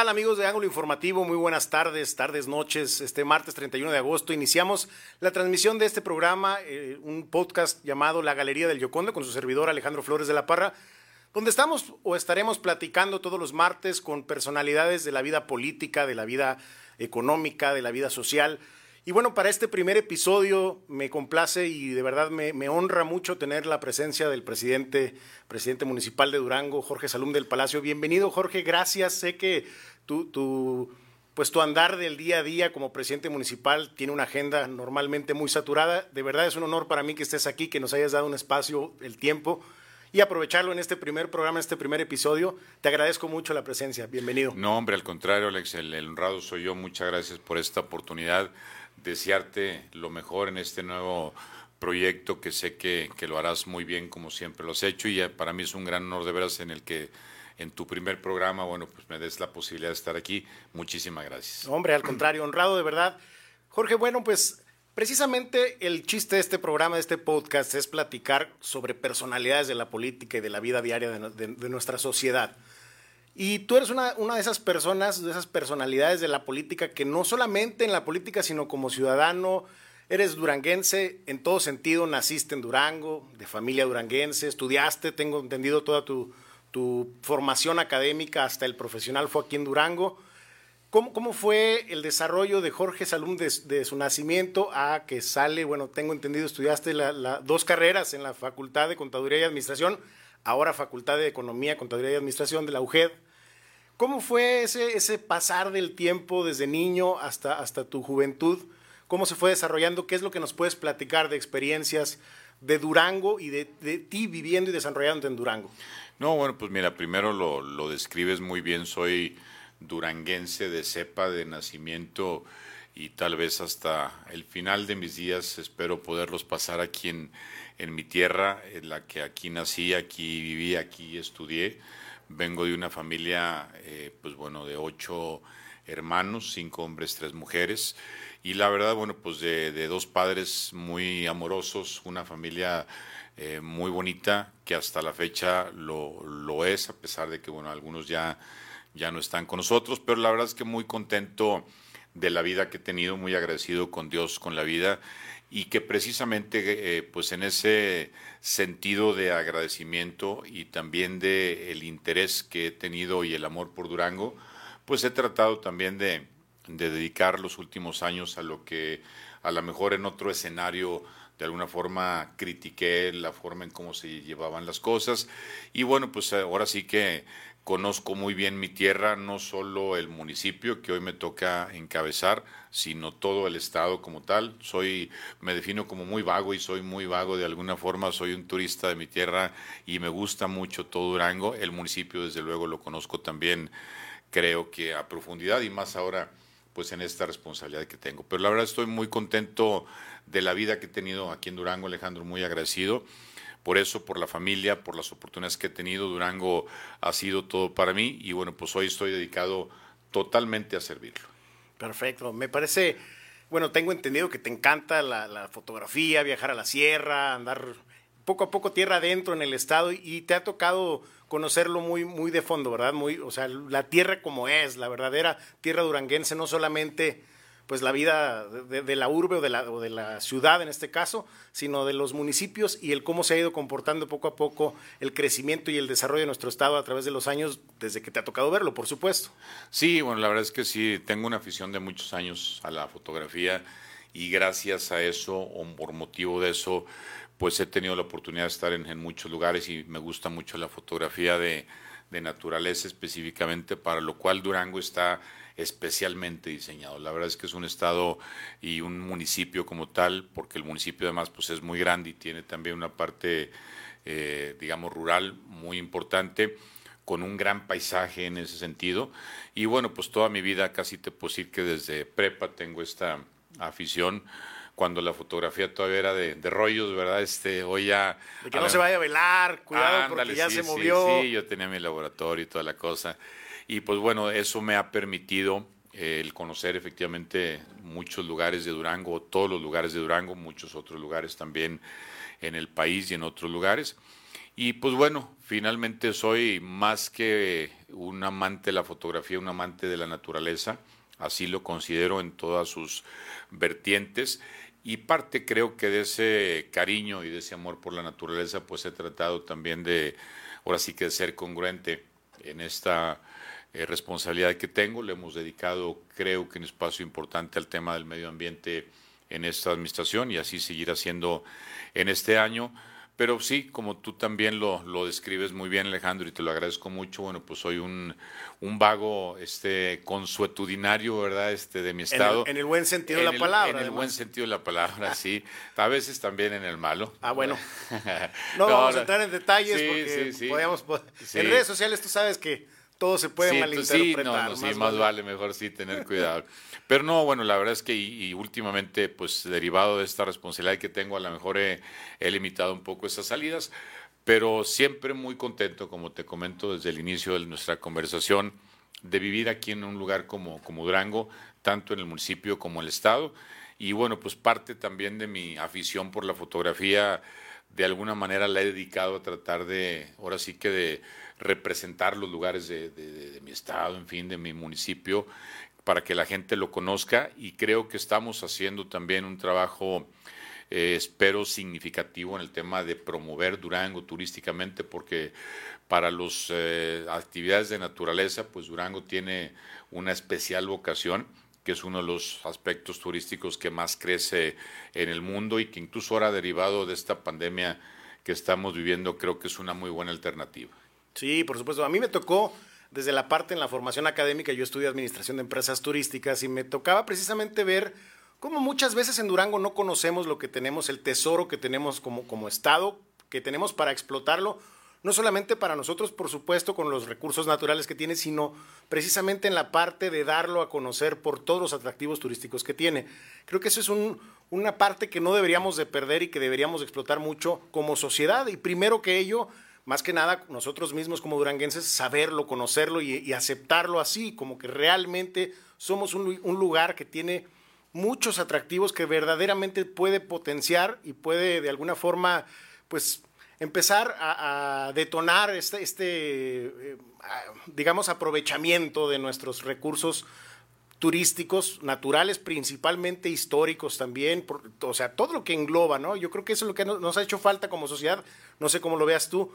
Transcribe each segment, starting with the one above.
tal amigos de Ángulo Informativo? Muy buenas tardes, tardes, noches. Este martes 31 de agosto iniciamos la transmisión de este programa, eh, un podcast llamado La Galería del Yoconde con su servidor Alejandro Flores de la Parra, donde estamos o estaremos platicando todos los martes con personalidades de la vida política, de la vida económica, de la vida social. Y bueno, para este primer episodio me complace y de verdad me, honra mucho tener la presencia del presidente, presidente municipal de Durango, Jorge Salum del Palacio. Bienvenido, Jorge, gracias. Sé que tu, tu, pues tu andar del día a día como presidente municipal tiene una agenda normalmente muy saturada. De verdad es un honor para mí que estés aquí, que nos hayas dado un espacio, el tiempo y aprovecharlo en este primer programa, en este primer episodio. Te agradezco mucho la presencia. Bienvenido. No, hombre, al contrario, Alex, el honrado soy yo. Muchas gracias por esta oportunidad desearte lo mejor en este nuevo proyecto que sé que, lo harás muy bien como siempre lo has hecho y para mí es un gran honor de veras en el que en tu primer programa, bueno, pues me des la posibilidad de estar aquí. Muchísimas gracias. Hombre, al contrario, honrado de verdad. Jorge, bueno, pues precisamente el chiste de este programa, de este podcast, es platicar sobre personalidades de la política y de la vida diaria de nuestra sociedad. Y tú eres una, una, de esas personas, de esas personalidades de la política que no solamente en la política, sino como ciudadano, eres duranguense en todo sentido, naciste en Durango, de familia duranguense, estudiaste, tengo entendido toda tu, tu formación académica hasta el profesional fue aquí en Durango. ¿Cómo, cómo fue el desarrollo de Jorge Salum de, su nacimiento a que sale, bueno, tengo entendido, estudiaste la, dos carreras en la Facultad de Contaduría y Administración, ahora Facultad de Economía, Contaduría y Administración de la UGED. ¿Cómo fue ese, ese pasar del tiempo desde niño hasta, hasta tu juventud? ¿Cómo se fue desarrollando? ¿Qué es lo que nos puedes platicar de experiencias de Durango y de, ti viviendo y desarrollándote en Durango? No, bueno, pues mira, primero lo, lo describes muy bien. Soy duranguense de cepa, de nacimiento y tal vez hasta el final de mis días espero poderlos pasar aquí en, en mi tierra, en la que aquí nací, aquí viví, aquí estudié. Vengo de una familia, eh, pues bueno, de ocho hermanos, cinco hombres, tres mujeres. Y la verdad, bueno, pues de, dos padres muy amorosos, una familia eh, muy bonita, que hasta la fecha lo, lo, es, a pesar de que, bueno, algunos ya, ya no están con nosotros, pero la verdad es que muy contento de la vida que he tenido, muy agradecido con Dios, con la vida y que precisamente eh, pues en ese sentido de agradecimiento y también de el interés que he tenido y el amor por Durango, pues he tratado también de, de dedicar los últimos años a lo que a lo mejor en otro escenario de alguna forma critiqué la forma en cómo se llevaban las cosas. Y bueno pues ahora sí que Conozco muy bien mi tierra, no solo el municipio que hoy me toca encabezar, sino todo el estado como tal. Soy, me defino como muy vago y soy muy vago de alguna forma. Soy un turista de mi tierra y me gusta mucho todo Durango. El municipio, desde luego, lo conozco también, creo que a profundidad y más ahora, pues en esta responsabilidad que tengo. Pero la verdad estoy muy contento de la vida que he tenido aquí en Durango, Alejandro, muy agradecido por eso, por la familia, por las oportunidades que he tenido. Durango ha sido todo para mí y bueno, pues hoy estoy dedicado totalmente a servirlo. Perfecto, me parece, bueno, tengo entendido que te encanta la, fotografía, viajar a la sierra, andar poco a poco tierra adentro en el estado y te ha tocado conocerlo muy, muy de fondo, ¿verdad? Muy, o sea, la tierra como es, la verdadera tierra duranguense, no solamente pues la vida de, la urbe o de la, ciudad en este caso, sino de los municipios y el cómo se ha ido comportando poco a poco el crecimiento y el desarrollo de nuestro estado a través de los años, desde que te ha tocado verlo, por supuesto. Sí, bueno, la verdad es que sí, tengo una afición de muchos años a la fotografía y gracias a eso o por motivo de eso, pues he tenido la oportunidad de estar en, muchos lugares y me gusta mucho la fotografía de, de naturaleza específicamente, para lo cual Durango está especialmente diseñado. La verdad es que es un estado y un municipio como tal, porque el municipio además pues es muy grande y tiene también una parte, eh, digamos, rural muy importante con un gran paisaje en ese sentido. Y bueno, pues toda mi vida casi te puedo decir que desde prepa tengo esta afición cuando la fotografía todavía era de, rollos, ¿verdad? Este, hoy ya... De que no se vaya a velar, cuidado porque ya se movió. Sí, sí, yo tenía mi laboratorio y toda la cosa. Y pues bueno, eso me ha permitido eh, el conocer efectivamente muchos lugares de Durango, todos los lugares de Durango, muchos otros lugares también en el país y en otros lugares. Y pues bueno, finalmente soy más que un amante de la fotografía, un amante de la naturaleza, así lo considero en todas sus vertientes. Y parte creo que de ese cariño y de ese amor por la naturaleza, pues he tratado también de, ahora sí que de ser congruente en esta eh, responsabilidad que tengo. Le hemos dedicado, creo que un espacio importante al tema del medio ambiente en esta administración y así seguir haciendo en este año. Pero sí, como tú también lo, lo, describes muy bien, Alejandro, y te lo agradezco mucho, bueno, pues soy un, un vago este, consuetudinario, ¿verdad?, este, de mi estado. En el, buen sentido de la palabra. En el buen sentido de la palabra, sí. A veces también en el malo. Ah, bueno. No, vamos a entrar en detalles porque sí, podíamos... En redes sociales tú sabes que todo se puede malinterpretar. Sí, no, sí, más vale. mejor sí tener cuidado. Pero no, bueno, la verdad es que y, últimamente, pues derivado de esta responsabilidad que tengo, a lo mejor he, limitado un poco esas salidas, pero siempre muy contento, como te comento desde el inicio de nuestra conversación, de vivir aquí en un lugar como, como Durango, tanto en el municipio como en el estado. Y bueno, pues parte también de mi afición por la fotografía, de alguna manera la he dedicado a tratar de, ahora sí que de representar los lugares de, mi estado, en fin, de mi municipio, para que la gente lo conozca y creo que estamos haciendo también un trabajo, eh, espero, significativo en el tema de promover Durango turísticamente, porque para las eh, actividades de naturaleza, pues Durango tiene una especial vocación que es uno de los aspectos turísticos que más crece en el mundo y que incluso ahora derivado de esta pandemia que estamos viviendo, creo que es una muy buena alternativa. Sí, por supuesto. A mí me tocó desde la parte en la formación académica, yo estudié administración de empresas turísticas y me tocaba precisamente ver cómo muchas veces en Durango no conocemos lo que tenemos, el tesoro que tenemos como, como Estado, que tenemos para explotarlo, no solamente para nosotros, por supuesto, con los recursos naturales que tiene, sino precisamente en la parte de darlo a conocer por todos los atractivos turísticos que tiene. Creo que eso es una parte que no deberíamos de perder y que deberíamos explotar mucho como sociedad. Y primero que ello, más que nada nosotros mismos como duranguenses, saberlo, conocerlo y, aceptarlo así, como que realmente somos un, lugar que tiene muchos atractivos que verdaderamente puede potenciar y puede de alguna forma, pues, empezar a, detonar este, este eh, digamos, aprovechamiento de nuestros recursos turísticos, naturales, principalmente históricos también, o sea, todo lo que engloba, ¿no? Yo creo que eso es lo que nos ha hecho falta como sociedad, no sé cómo lo veas tú,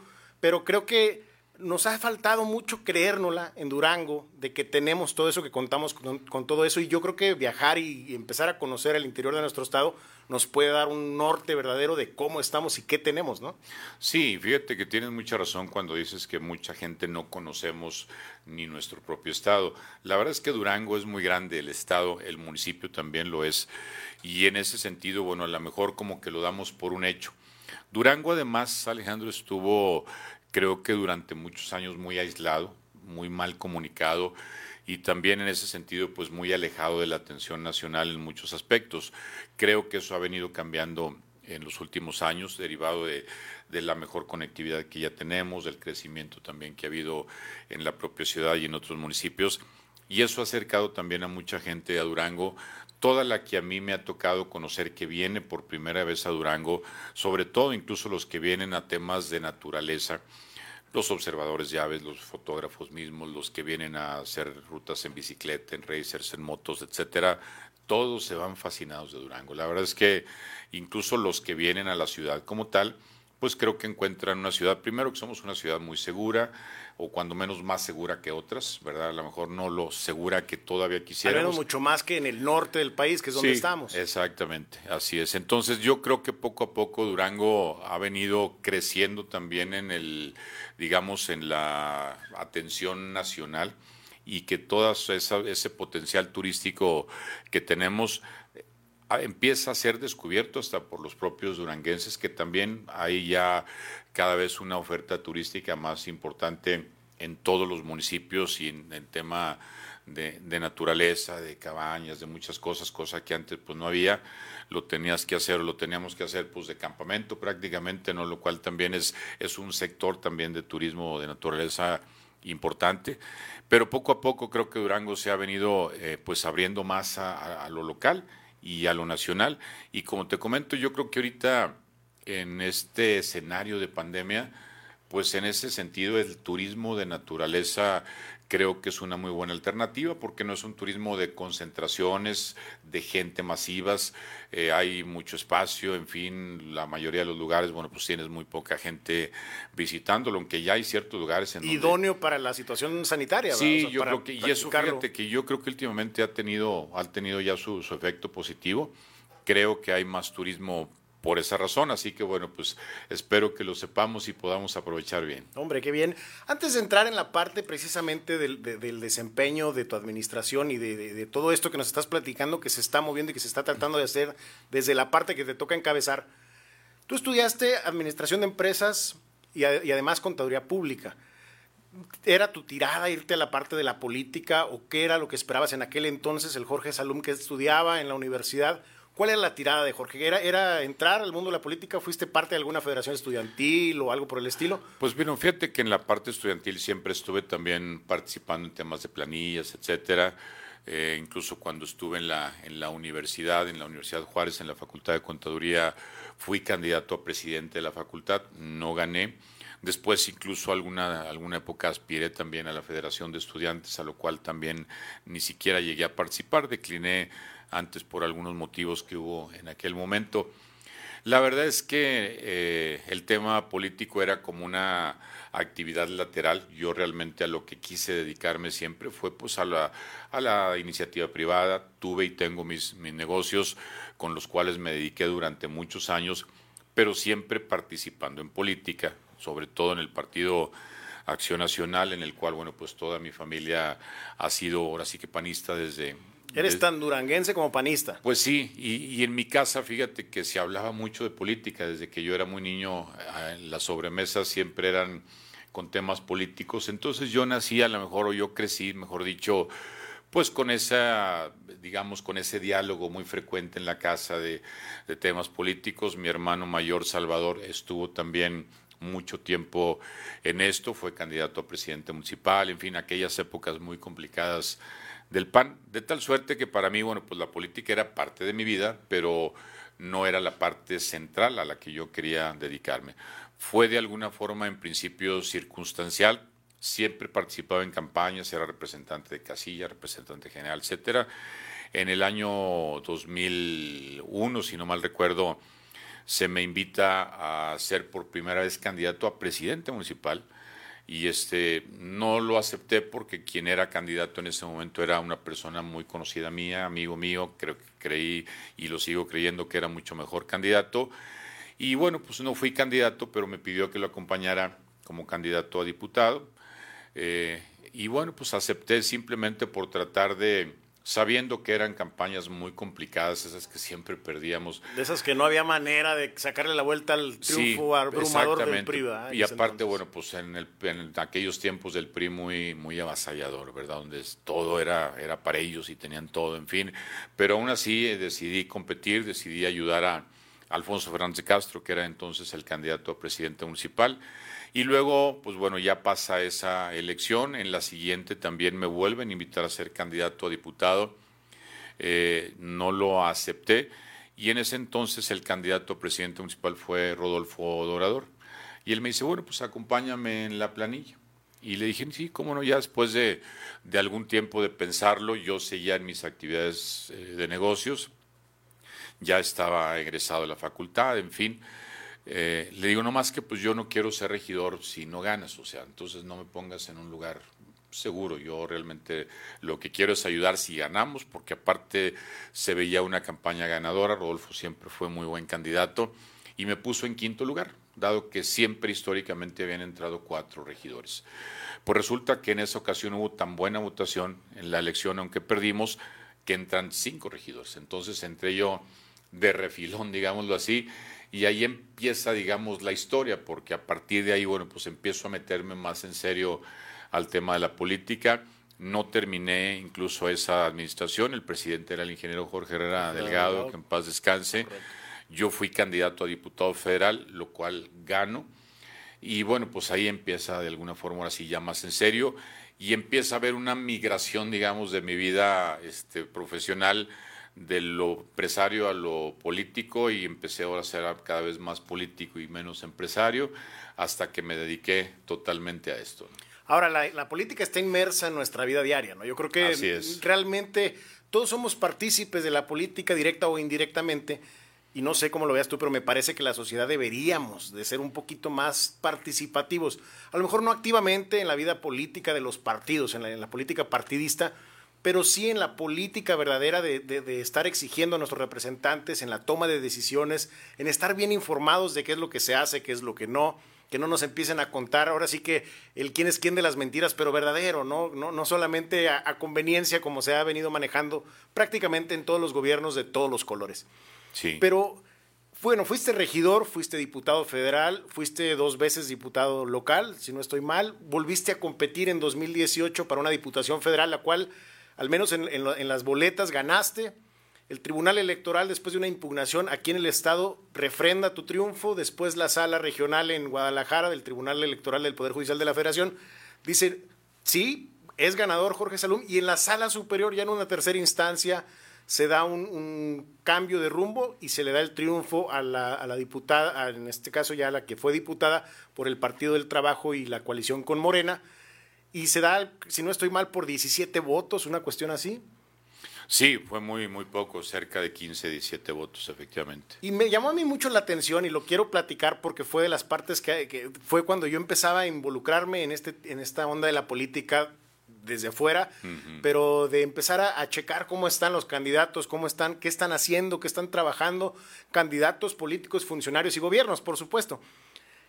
pero creo que nos ha faltado mucho creérnosla en Durango, de que tenemos todo eso, que contamos con, todo eso, y yo creo que viajar y, empezar a conocer el interior de nuestro estado nos puede dar un norte verdadero de cómo estamos y qué tenemos, ¿no? Sí, fíjate que tienes mucha razón cuando dices que mucha gente no conocemos ni nuestro propio estado. La verdad es que Durango es muy grande, el estado, el municipio también lo es, y en ese sentido, bueno, a lo mejor como que lo damos por un hecho Durango además, Alejandro, estuvo creo que durante muchos años muy aislado, muy mal comunicado y también en ese sentido pues muy alejado de la atención nacional en muchos aspectos. Creo que eso ha venido cambiando en los últimos años, derivado de, de, la mejor conectividad que ya tenemos, del crecimiento también que ha habido en la propia ciudad y en otros municipios. Y eso ha acercado también a mucha gente a Durango, toda la que a mí me ha tocado conocer que viene por primera vez a Durango, sobre todo incluso los que vienen a temas de naturaleza, los observadores de aves, los fotógrafos mismos, los que vienen a hacer rutas en bicicleta, en racers, en motos, etcétera, todos se van fascinados de Durango. La verdad es que incluso los que vienen a la ciudad como tal, pues creo que encuentran una ciudad, primero que somos una ciudad muy segura, o cuando menos más segura que otras, ¿verdad? A lo mejor no lo segura que todavía quisiéramos. Al mucho más que en el norte del país, que es donde estamos. Exactamente, así es. Entonces yo creo que poco a poco Durango ha venido creciendo también en el, digamos, en la atención nacional y que todo ese potencial turístico que tenemos empieza a ser descubierto hasta por los propios duranguenses, que también hay ya cada vez una oferta turística más importante en todos los municipios y en el tema de, naturaleza, de cabañas, de muchas cosas, cosas que antes pues no había, lo tenías que hacer, lo teníamos que hacer pues de campamento prácticamente, ¿no? lo cual también es, es un sector también de turismo de naturaleza importante, pero poco a poco creo que Durango se ha venido eh, pues abriendo más a lo local y a lo nacional. Y como te comento, yo creo que ahorita en este escenario de pandemia, pues en ese sentido el turismo de naturaleza creo que es una muy buena alternativa porque no es un turismo de concentraciones, de gente masivas, eh, hay mucho espacio, en fin, la mayoría de los lugares, bueno, pues tienes muy poca gente visitándolo, aunque ya hay ciertos lugares en Idóneo para la situación sanitaria. Sí, yo creo que, y eso fíjate que yo creo que últimamente ha tenido, ha tenido ya su efecto positivo, creo que hay más turismo por esa razón. Así que bueno, pues espero que lo sepamos y podamos aprovechar bien. Hombre, qué bien. Antes de entrar en la parte precisamente del, desempeño de tu administración y de, todo esto que nos estás platicando, que se está moviendo y que se está tratando de hacer desde la parte que te toca encabezar, tú estudiaste administración de empresas y, además contaduría pública. ¿Era tu tirada irte a la parte de la política o qué era lo que esperabas en aquel entonces el Jorge Salum que estudiaba en la universidad? ¿Cuál era la tirada de Jorge? ¿Era, ¿Era entrar al mundo de la política? ¿Fuiste parte de alguna federación estudiantil o algo por el estilo? Pues bueno, fíjate que en la parte estudiantil siempre estuve también participando en temas de planillas, etcétera. Eh, incluso cuando estuve en la, en la universidad, en la Universidad Juárez, en la Facultad de Contaduría, fui candidato a presidente de la facultad, no gané. Después, incluso alguna, alguna época aspiré también a la Federación de Estudiantes, a lo cual también ni siquiera llegué a participar, decliné antes por algunos motivos que hubo en aquel momento. La verdad es que eh, el tema político era como una actividad lateral. Yo realmente a lo que quise dedicarme siempre fue pues a la, a la iniciativa privada. Tuve y tengo mis, mis negocios con los cuales me dediqué durante muchos años, pero siempre participando en política, sobre todo en el partido Acción Nacional, en el cual, bueno, pues toda mi familia ha sido ahora sí que panista desde, Eres tan duranguense como panista. Pues sí, y, en mi casa, fíjate que se hablaba mucho de política. Desde que yo era muy niño, las sobremesas siempre eran con temas políticos. Entonces yo nací, a lo mejor, o yo crecí, mejor dicho, pues con esa, digamos, con ese diálogo muy frecuente en la casa de, de temas políticos. Mi hermano mayor, Salvador, estuvo también mucho tiempo en esto, fue candidato a presidente municipal, en fin, aquellas épocas muy complicadas del PAN, de tal suerte que para mí, bueno, pues la política era parte de mi vida, pero no era la parte central a la que yo quería dedicarme. Fue de alguna forma, en principio, circunstancial. Siempre participaba en campañas, era representante de casilla, representante general, etcétera. En el año 2001, si no mal recuerdo, se me invita a ser por primera vez candidato a presidente municipal y este no lo acepté porque quien era candidato en ese momento era una persona muy conocida mía, amigo mío, creo que creí y lo sigo creyendo que era mucho mejor candidato. Y bueno, pues no fui candidato, pero me pidió que lo acompañara como candidato a diputado. Eh, y bueno, pues acepté simplemente por tratar de, sabiendo que eran campañas muy complicadas, esas que siempre perdíamos. De esas que no había manera de sacarle la vuelta al triunfo abrumador del PRI. Y aparte, bueno, pues en, el, en, aquellos tiempos del PRI muy, muy avasallador, ¿verdad? Donde todo era, era para ellos y tenían todo, en fin. Pero aún así eh, decidí competir, decidí ayudar a Alfonso Fernández de Castro, que era entonces el candidato a presidente municipal. Y luego, pues bueno, ya pasa esa elección. En la siguiente también me vuelven a invitar a ser candidato a diputado. Eh, no lo acepté. Y en ese entonces el candidato a presidente municipal fue Rodolfo Dorador. Y él me dice, bueno, pues acompáñame en la planilla. Y le dije, sí, cómo no, ya después de, de algún tiempo de pensarlo, yo seguía en mis actividades eh, de negocios, ya estaba egresado de la facultad, en fin. Eh, le digo nomás que pues yo no quiero ser regidor si no ganas, o sea, entonces no me pongas en un lugar seguro. Yo realmente lo que quiero es ayudar si ganamos, porque aparte se veía una campaña ganadora, Rodolfo siempre fue muy buen candidato y me puso en quinto lugar, dado que siempre históricamente habían entrado cuatro regidores. Pues resulta que en esa ocasión hubo tan buena votación en la elección, aunque perdimos, que entran cinco regidores. Entonces entré yo de refilón, digámoslo así, y ahí empieza, digamos, la historia, porque a partir de ahí, bueno, pues empiezo a meterme más en serio al tema de la política. No terminé incluso esa administración, el presidente era el ingeniero Jorge Herrera Delgado, que en paz descanse. Yo fui candidato a diputado federal, lo cual gano. Y bueno, pues ahí empieza de alguna forma así ya más en serio y empieza a haber una migración, digamos, de mi vida este, profesional de lo empresario a lo político y empecé ahora a ser cada vez más político y menos empresario hasta que me dediqué totalmente a esto. Ahora, la, política está inmersa en nuestra vida diaria, ¿no? Yo creo que realmente todos somos partícipes de la política directa o indirectamente y no sé cómo lo veas tú, pero me parece que la sociedad deberíamos de ser un poquito más participativos. A lo mejor no activamente en la vida política de los partidos, en la, política partidista, pero sí en la política verdadera de, de, estar exigiendo a nuestros representantes en la toma de decisiones, en estar bien informados de qué es lo que se hace, qué es lo que no, que no nos empiecen a contar ahora sí que el quién es quién de las mentiras, pero verdadero, no, no, no solamente a, a conveniencia como se ha venido manejando prácticamente en todos los gobiernos de todos los colores. Pero, bueno, fuiste regidor, fuiste diputado federal, fuiste dos veces diputado local, si no estoy mal, volviste a competir en 2018 para una diputación federal, la cual, al menos en, las boletas, ganaste. El Tribunal Electoral, después de una impugnación aquí en el Estado, refrenda tu triunfo. Después la sala regional en Guadalajara del Tribunal Electoral del Poder Judicial de la Federación dice, sí, es ganador Jorge Salum. Y en la sala superior, ya en una tercera instancia, se da un, cambio de rumbo y se le da el triunfo a la, diputada, en este caso ya la que fue diputada por el Partido del Trabajo y la coalición con Morena, y se da, si no estoy mal, por 17 votos, una cuestión así. Sí, fue muy, muy poco, cerca de 15, 17 votos, efectivamente. Y me llamó a mí mucho la atención y lo quiero platicar porque fue de las partes que, que fue cuando yo empezaba a involucrarme en, este, en esta onda de la política desde afuera, pero de empezar a, checar cómo están los candidatos, cómo están, qué están haciendo, qué están trabajando, candidatos políticos, funcionarios y gobiernos, por supuesto.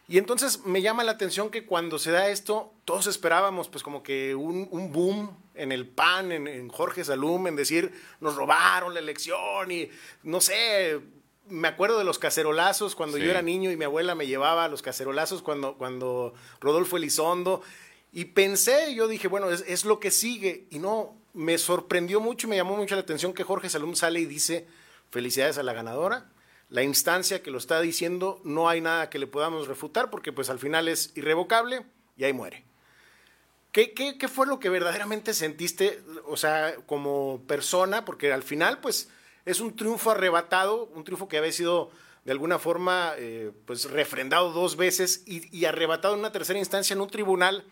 Y entonces me llama la atención que cuando se da esto, todos esperábamos pues como que un, boom en el PAN, en, Jorge Salum, en decir, nos robaron la elección y no sé, me acuerdo de los cacerolazos cuando yo era niño y mi abuela me llevaba a los cacerolazos cuando, cuando Rodolfo Elizondo. Y pensé, yo dije, bueno, es, lo que sigue. Y no, me sorprendió mucho y me llamó mucho la atención que Jorge Salum sale y dice, felicidades a la ganadora. La instancia que lo está diciendo, no hay nada que le podamos refutar porque pues al final es irrevocable y ahí muere. ¿Qué, qué, qué fue lo que verdaderamente sentiste, o sea, como persona? Porque al final pues es un triunfo arrebatado, un triunfo que había sido de alguna forma eh, pues refrendado dos veces y, arrebatado en una tercera instancia en un tribunal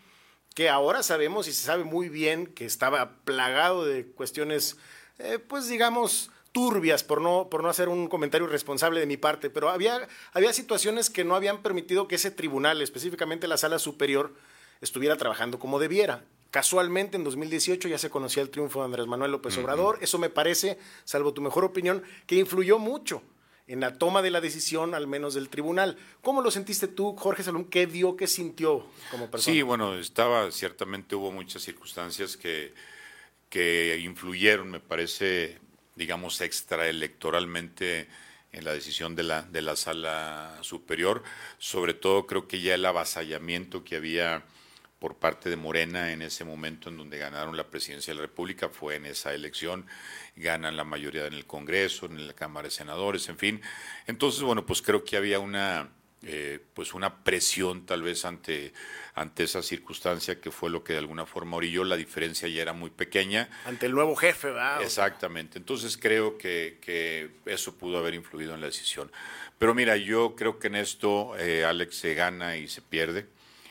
que ahora sabemos y se sabe muy bien que estaba plagado de cuestiones, eh, pues digamos, turbias, por no, por no hacer un comentario irresponsable de mi parte, pero había, había situaciones que no habían permitido que ese tribunal, específicamente la sala superior, estuviera trabajando como debiera. Casualmente en 2018 ya se conocía el triunfo de Andrés Manuel López Obrador, eso me parece, salvo tu mejor opinión, que influyó mucho en la toma de la decisión, al menos del tribunal. ¿Cómo lo sentiste tú, Jorge Salón? ¿Qué dio, qué sintió como persona? Sí, bueno, estaba, ciertamente hubo muchas circunstancias que, que influyeron, me parece, digamos, extraelectoralmente en la decisión de la, de la sala superior. Sobre todo creo que ya el avasallamiento que había por parte de Morena en ese momento en donde ganaron la presidencia de la República, fue en esa elección, ganan la mayoría en el Congreso, en la Cámara de Senadores, en fin. Entonces, bueno, pues creo que había una, eh, pues una presión tal vez ante, ante esa circunstancia que fue lo que de alguna forma orilló, la diferencia ya era muy pequeña. Ante el nuevo jefe, ¿verdad? Exactamente, entonces creo que, que eso pudo haber influido en la decisión. Pero mira, yo creo que en esto eh, Alex se gana y se pierde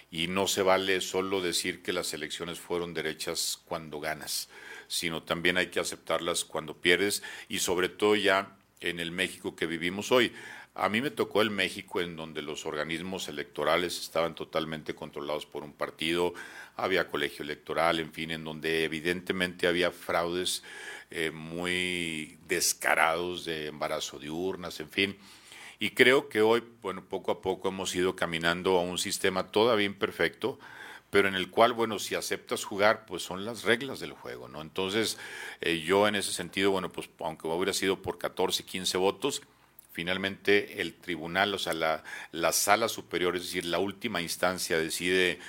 y no se vale solo decir que las elecciones fueron derechas cuando ganas, sino también hay que aceptarlas cuando pierdes y sobre todo ya en el México que vivimos hoy. A mí me tocó el México en donde los organismos electorales estaban totalmente controlados por un partido, había colegio electoral, en fin, en donde evidentemente había fraudes eh, muy descarados de embarazo de urnas, en fin. Y creo que hoy, bueno, poco a poco hemos ido caminando a un sistema todavía imperfecto, pero en el cual, bueno, si aceptas jugar, pues son las reglas del juego, ¿no? Entonces, eh, yo en ese sentido, bueno, pues aunque hubiera sido por 14, 15 votos, finalmente el tribunal, o sea, la, la sala superior, es decir, la última instancia decide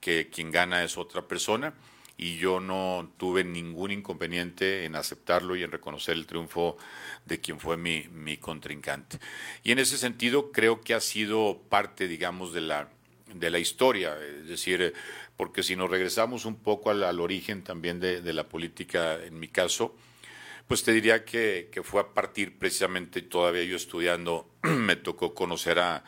que quien gana es otra persona y yo no tuve ningún inconveniente en aceptarlo y en reconocer el triunfo de quien fue mi, mi contrincante. Y en ese sentido creo que ha sido parte, digamos, de la, de la historia, es decir, porque si nos regresamos un poco al, origen también de, de, la política, en mi caso, Pues te diría que, fue a partir precisamente, todavía yo estudiando, me tocó conocer a,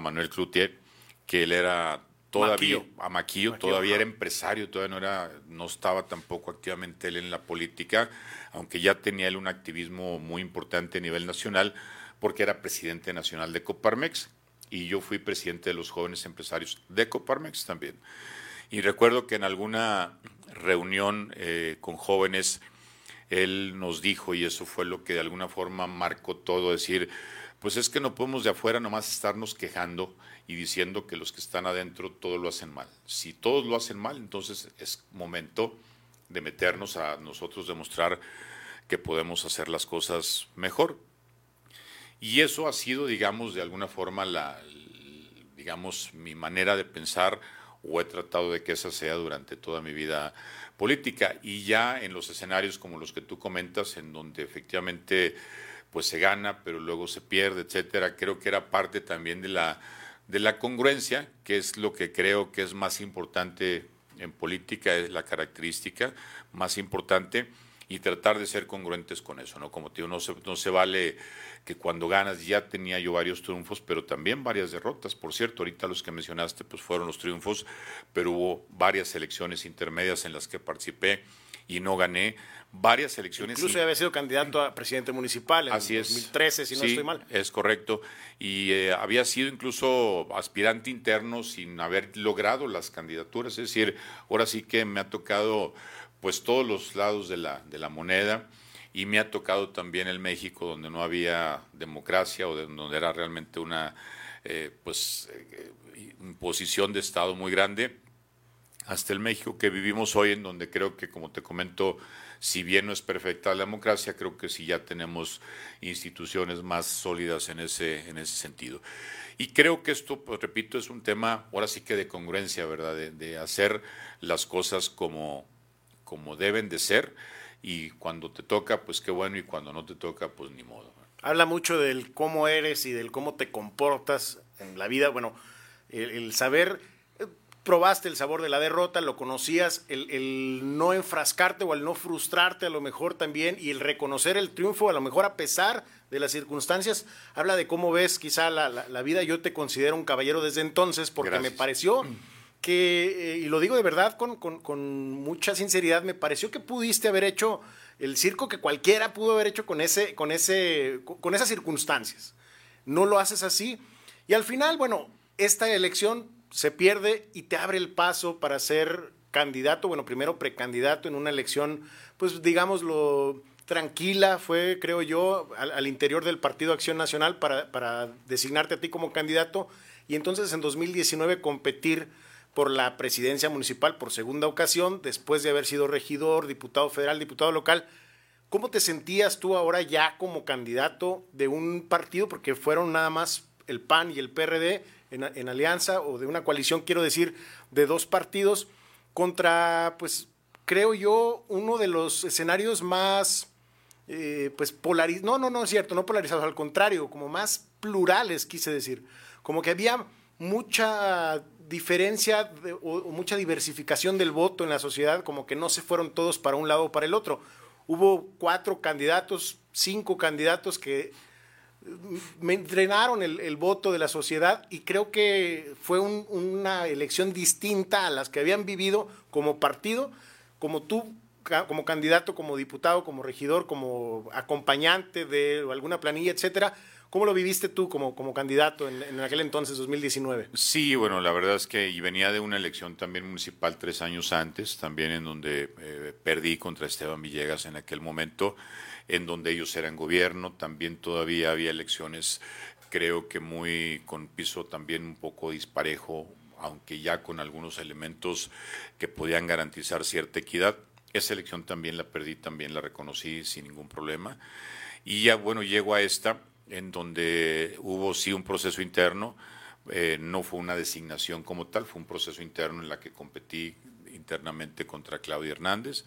Manuel Cloutier, que él era todavía a Maquillo, todavía era empresario, todavía no era, no estaba tampoco activamente él en la política, aunque ya tenía él un activismo muy importante a nivel nacional, porque era presidente nacional de Coparmex y yo fui presidente de los jóvenes empresarios de Coparmex también. Y recuerdo que en alguna reunión eh, con jóvenes, él nos dijo, y eso fue lo que de alguna forma marcó todo, decir, pues es que no podemos de afuera nomás estarnos quejando y diciendo que los que están adentro todo lo hacen mal. Si todos lo hacen mal, entonces es momento de meternos a nosotros demostrar que podemos hacer las cosas mejor. Y eso ha sido, digamos, de alguna forma la, digamos, mi manera de pensar o he tratado de que esa sea durante toda mi vida política y ya en los escenarios como los que tú comentas en donde efectivamente pues se gana pero luego se pierde etcétera creo que era parte también de la de la congruencia que es lo que creo que es más importante en política es la característica más importante y tratar de ser congruentes con eso, ¿no? Como te digo, no se, no se vale que cuando ganas, ya tenía yo varios triunfos, pero también varias derrotas. Por cierto, ahorita los que mencionaste pues fueron los triunfos, pero hubo varias elecciones intermedias en las que participé y no gané. Varias elecciones. Incluso había sido candidato a presidente municipal en Así 2013, si no estoy mal. Es correcto. Y eh, había sido incluso aspirante interno sin haber logrado las candidaturas. Es decir, ahora sí que me ha tocado pues todos los lados de la, de la moneda. Y me ha tocado también el México donde no había democracia o donde era realmente una eh, pues eh, posición de Estado muy grande hasta el México que vivimos hoy en donde creo que como te comento si bien no es perfecta la democracia creo que sí ya tenemos instituciones más sólidas en ese en ese sentido. Y creo que esto pues repito es un tema ahora sí que de congruencia verdad de hacer las cosas como como deben de ser y cuando te toca, pues qué bueno y cuando no te toca, pues ni modo. Habla mucho del cómo eres y del cómo te comportas en la vida. Bueno, el, saber, eh, probaste el sabor de la derrota, lo conocías, el, no enfrascarte o el no frustrarte a lo mejor también y el reconocer el triunfo a lo mejor a pesar de las circunstancias, habla de cómo ves quizá la, vida. Yo te considero un caballero desde entonces porque me pareció que, eh, y lo digo de verdad con, con, mucha sinceridad, me pareció que pudiste haber hecho el circo que cualquiera pudo haber hecho con, ese, con, ese, con esas circunstancias. No lo haces así. Y al final, bueno, esta elección se pierde y te abre el paso para ser candidato, bueno, primero precandidato en una elección, pues digámoslo, tranquila, fue, creo yo, al, al interior del Partido Acción Nacional para, para, designarte a ti como candidato y entonces en 2019 competir por la presidencia municipal por segunda ocasión, después de haber sido regidor, diputado federal, diputado local. ¿Cómo te sentías tú ahora ya como candidato de un partido? Porque fueron nada más el PAN y el PRD en, alianza, o de una coalición, quiero decir, de dos partidos, contra, pues, creo yo, uno de los escenarios más, eh, pues, polarizados, no, no, no es cierto, no polarizados, al contrario, como más plurales, quise decir. Como que había mucha diferencia o, mucha diversificación del voto en la sociedad, como que no se fueron todos para un lado o para el otro. Hubo cuatro candidatos, cinco candidatos que mm, me entrenaron el, voto de la sociedad y creo que fue una elección distinta a las que habían vivido como partido, como tú, como candidato, como diputado, como regidor, como acompañante de alguna planilla, etcétera ¿Cómo lo viviste tú como, como candidato en, aquel entonces, 2019? Sí, bueno, la verdad es que y venía de una elección también municipal tres años antes, también en donde eh, perdí contra Esteban Villegas en aquel momento, en donde ellos eran gobierno, también todavía había elecciones, creo que muy con piso también un poco disparejo, aunque ya con algunos elementos que podían garantizar cierta equidad. Esa elección también la perdí, también la reconocí sin ningún problema. Y ya, bueno, llego a esta en donde hubo sí un proceso interno, eh, no fue una designación como tal, fue un proceso interno en la que competí internamente contra Claudia Hernández.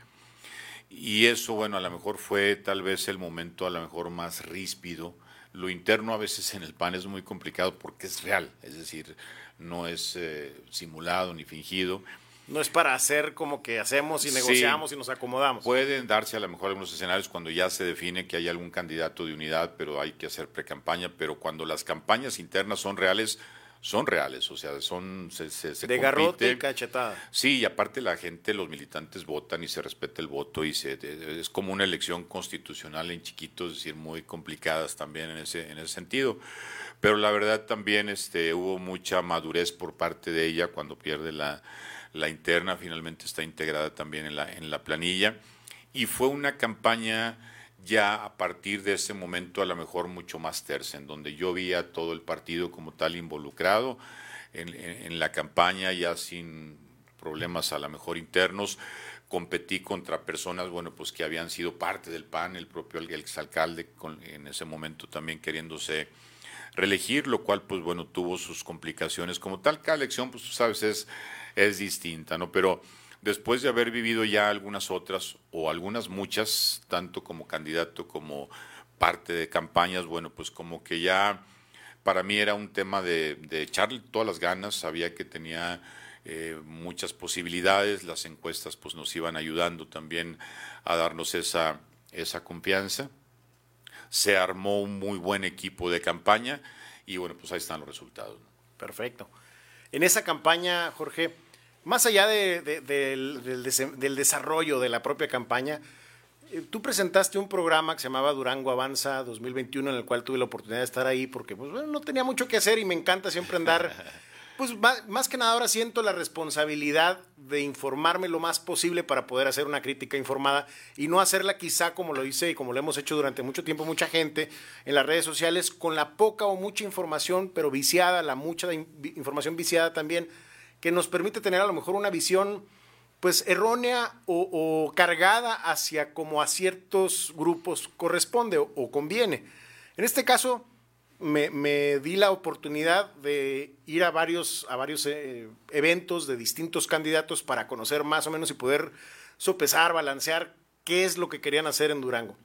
Y eso, bueno, a lo mejor fue tal vez el momento a lo mejor más ríspido. Lo interno a veces en el PAN es muy complicado porque es real, es decir, no es eh, simulado ni fingido. No es para hacer como que hacemos y negociamos y nos acomodamos. Pueden darse a lo mejor algunos escenarios cuando ya se define que hay algún candidato de unidad, pero hay que hacer pre-campaña. Pero cuando las campañas internas son reales, son reales, o sea, son se, se, de garrote y cachetada. Sí, y aparte la gente, los militantes votan y se respeta el voto y se, es como una elección constitucional en chiquitos, es decir, muy complicadas también en ese en ese sentido. Pero la verdad también este hubo mucha madurez por parte de ella cuando pierde la la interna finalmente está integrada también en la, en la planilla. Y fue una campaña ya a partir de ese momento a lo mejor mucho más tersa, en donde yo vi a todo el partido como tal involucrado en, la campaña, ya sin problemas a lo mejor internos, competí contra personas, bueno, pues que habían sido parte del PAN, el propio exalcalde en ese momento también queriéndose reelegir, lo cual pues bueno, tuvo sus complicaciones. Como tal, cada elección pues tú sabes es es distinta, ¿no? Pero después de haber vivido ya algunas otras o algunas muchas, tanto como candidato como parte de campañas, bueno, pues como que ya para mí era un tema de, echarle todas las ganas, sabía que tenía eh, muchas posibilidades, las encuestas pues nos iban ayudando también a darnos esa, esa confianza. Se armó un muy buen equipo de campaña y bueno, pues ahí están los resultados. Perfecto. En esa campaña, Jorge, más allá del, desarrollo de la propia campaña, eh, tú presentaste un programa que se llamaba Durango Avanza 2021, en el cual tuve la oportunidad de estar ahí porque pues, no tenía mucho que hacer y me encanta siempre andar. Pues más, que nada ahora siento la responsabilidad de informarme lo más posible para poder hacer una crítica informada y no hacerla quizá como lo hice y como lo hemos hecho durante mucho tiempo mucha gente en las redes sociales con la poca o mucha información, pero viciada, la mucha información viciada también que nos permite tener a lo mejor una visión pues errónea o, cargada hacia como a ciertos grupos corresponde o, conviene. En este caso, me, di la oportunidad de ir a varios, a varios eh, eventos de distintos candidatos para conocer más o menos y poder sopesar, balancear qué es lo que querían hacer en Durango.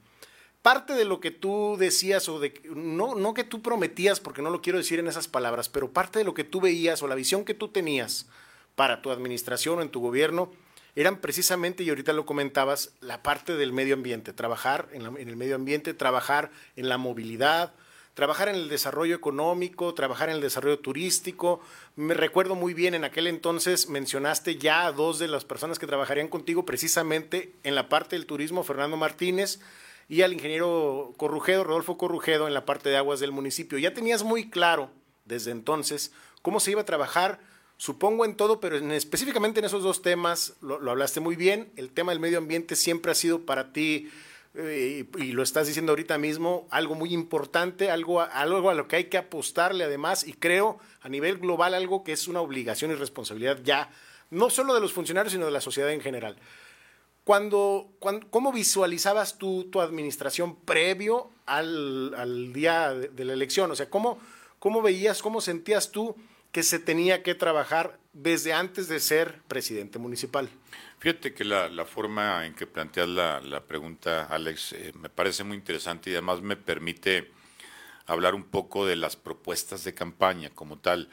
Parte de lo que tú decías, o de, no, no que tú prometías, porque no lo quiero decir en esas palabras, pero parte de lo que tú veías o la visión que tú tenías para tu administración o en tu gobierno, eran precisamente, y ahorita lo comentabas, la parte del medio ambiente, trabajar en, en el medio ambiente, trabajar en la movilidad, trabajar en el desarrollo económico, trabajar en el desarrollo turístico. Me recuerdo muy bien, en aquel entonces mencionaste ya a dos de las personas que trabajarían contigo precisamente en la parte del turismo, Fernando Martínez, y al ingeniero Corrujedo, Rodolfo Corrujedo, en la parte de aguas del municipio. Ya tenías muy claro desde entonces cómo se iba a trabajar, supongo en todo, pero específicamente en esos dos temas lo, lo hablaste muy bien. El tema del medio ambiente siempre ha sido para ti eh, y lo estás diciendo ahorita mismo, algo muy importante, algo, algo a lo que hay que apostarle además, y creo a nivel global algo que es una obligación y responsabilidad ya, no solo de los funcionarios, sino de la sociedad en general. Cuando, ¿Cómo visualizabas tú tu administración previo al, día de, la elección? O sea, ¿cómo, ¿cómo veías, cómo sentías tú que se tenía que trabajar desde antes de ser presidente municipal? Fíjate que la, forma en que planteas la, pregunta, Alex, eh, me parece muy interesante y además me permite hablar un poco de las propuestas de campaña como tal.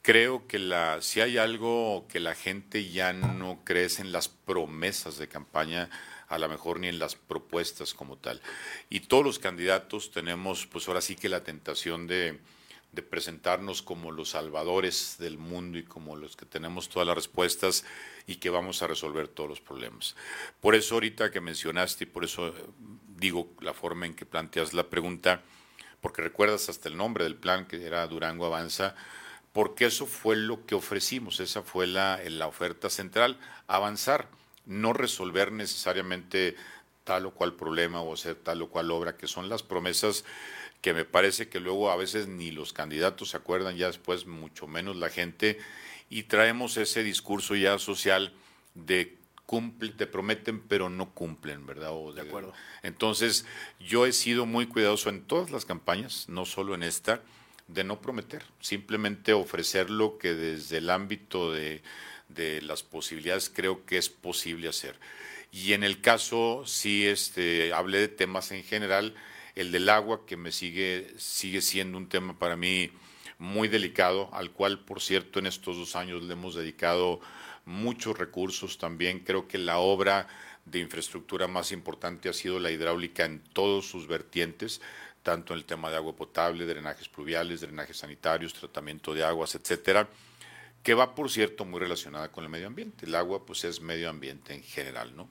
Creo que la, si hay algo que la gente ya no cree en las promesas de campaña, a lo mejor ni en las propuestas como tal. Y todos los candidatos tenemos, pues ahora sí que la tentación de, de presentarnos como los salvadores del mundo y como los que tenemos todas las respuestas y que vamos a resolver todos los problemas. Por eso ahorita que mencionaste y por eso eh, digo la forma en que planteas la pregunta, porque recuerdas hasta el nombre del plan que era Durango Avanza, porque eso fue lo que ofrecimos, esa fue la, la oferta central, avanzar, no resolver necesariamente tal o cual problema o hacer tal o cual obra, que son las promesas que me parece que luego a veces ni los candidatos se acuerdan, ya después mucho menos la gente, y traemos ese discurso ya social de cumple, te prometen pero no cumplen, ¿verdad? de, acuerdo. Entonces, yo he sido muy cuidadoso en todas las campañas, no solo en esta, de no prometer, simplemente ofrecer lo que desde el ámbito de, de las posibilidades creo que es posible hacer. Y en el caso, sí, este, hablé de temas en general, el del agua, que me sigue, sigue siendo un tema para mí muy delicado, al cual, por cierto, en estos dos años le hemos dedicado muchos recursos también. Creo que la obra de infraestructura más importante ha sido la hidráulica en todos sus vertientes, tanto en el tema de agua potable, drenajes pluviales, drenajes sanitarios, tratamiento de aguas, etcétera, que va, por cierto, muy relacionada con el medio ambiente. El agua, pues, es medio ambiente en general, ¿no?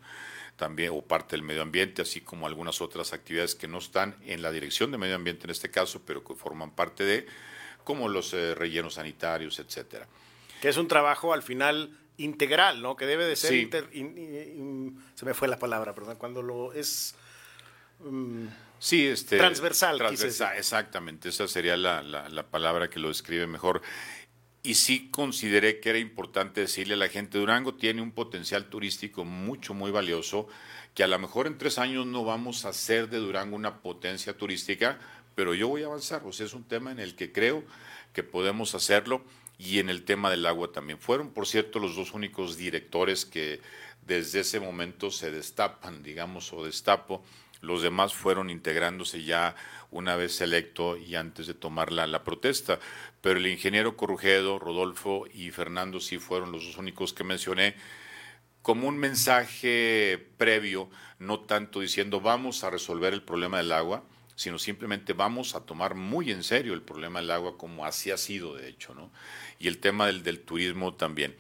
También, o parte del medio ambiente, así como algunas otras actividades que no están en la dirección de medio ambiente en este caso, pero que forman parte de, como los eh, rellenos sanitarios, etcétera. Que es un trabajo al final integral, ¿no? Que debe de ser se me fue la palabra, perdón, cuando lo es mm, sí, este, transversal. transversal exactamente, esa sería la, la, palabra que lo describe mejor. Y sí consideré que era importante decirle a la gente, Durango tiene un potencial turístico mucho, muy valioso, que a lo mejor en tres años no vamos a hacer de Durango una potencia turística, pero yo voy a avanzar. O sea, es un tema en el que creo que podemos hacerlo y en el tema del agua también. Fueron, por cierto, los dos únicos directores que desde ese momento se destapan, digamos, o destapo. Los demás fueron integrándose ya una vez electo y antes de tomar la, la protesta. Pero el ingeniero Corrujedo, Rodolfo y Fernando sí fueron los dos únicos que mencioné como un mensaje previo, no tanto diciendo vamos a resolver el problema del agua, sino simplemente vamos a tomar muy en serio el problema del agua como así ha sido, de hecho, ¿no? Y el tema del, del turismo también.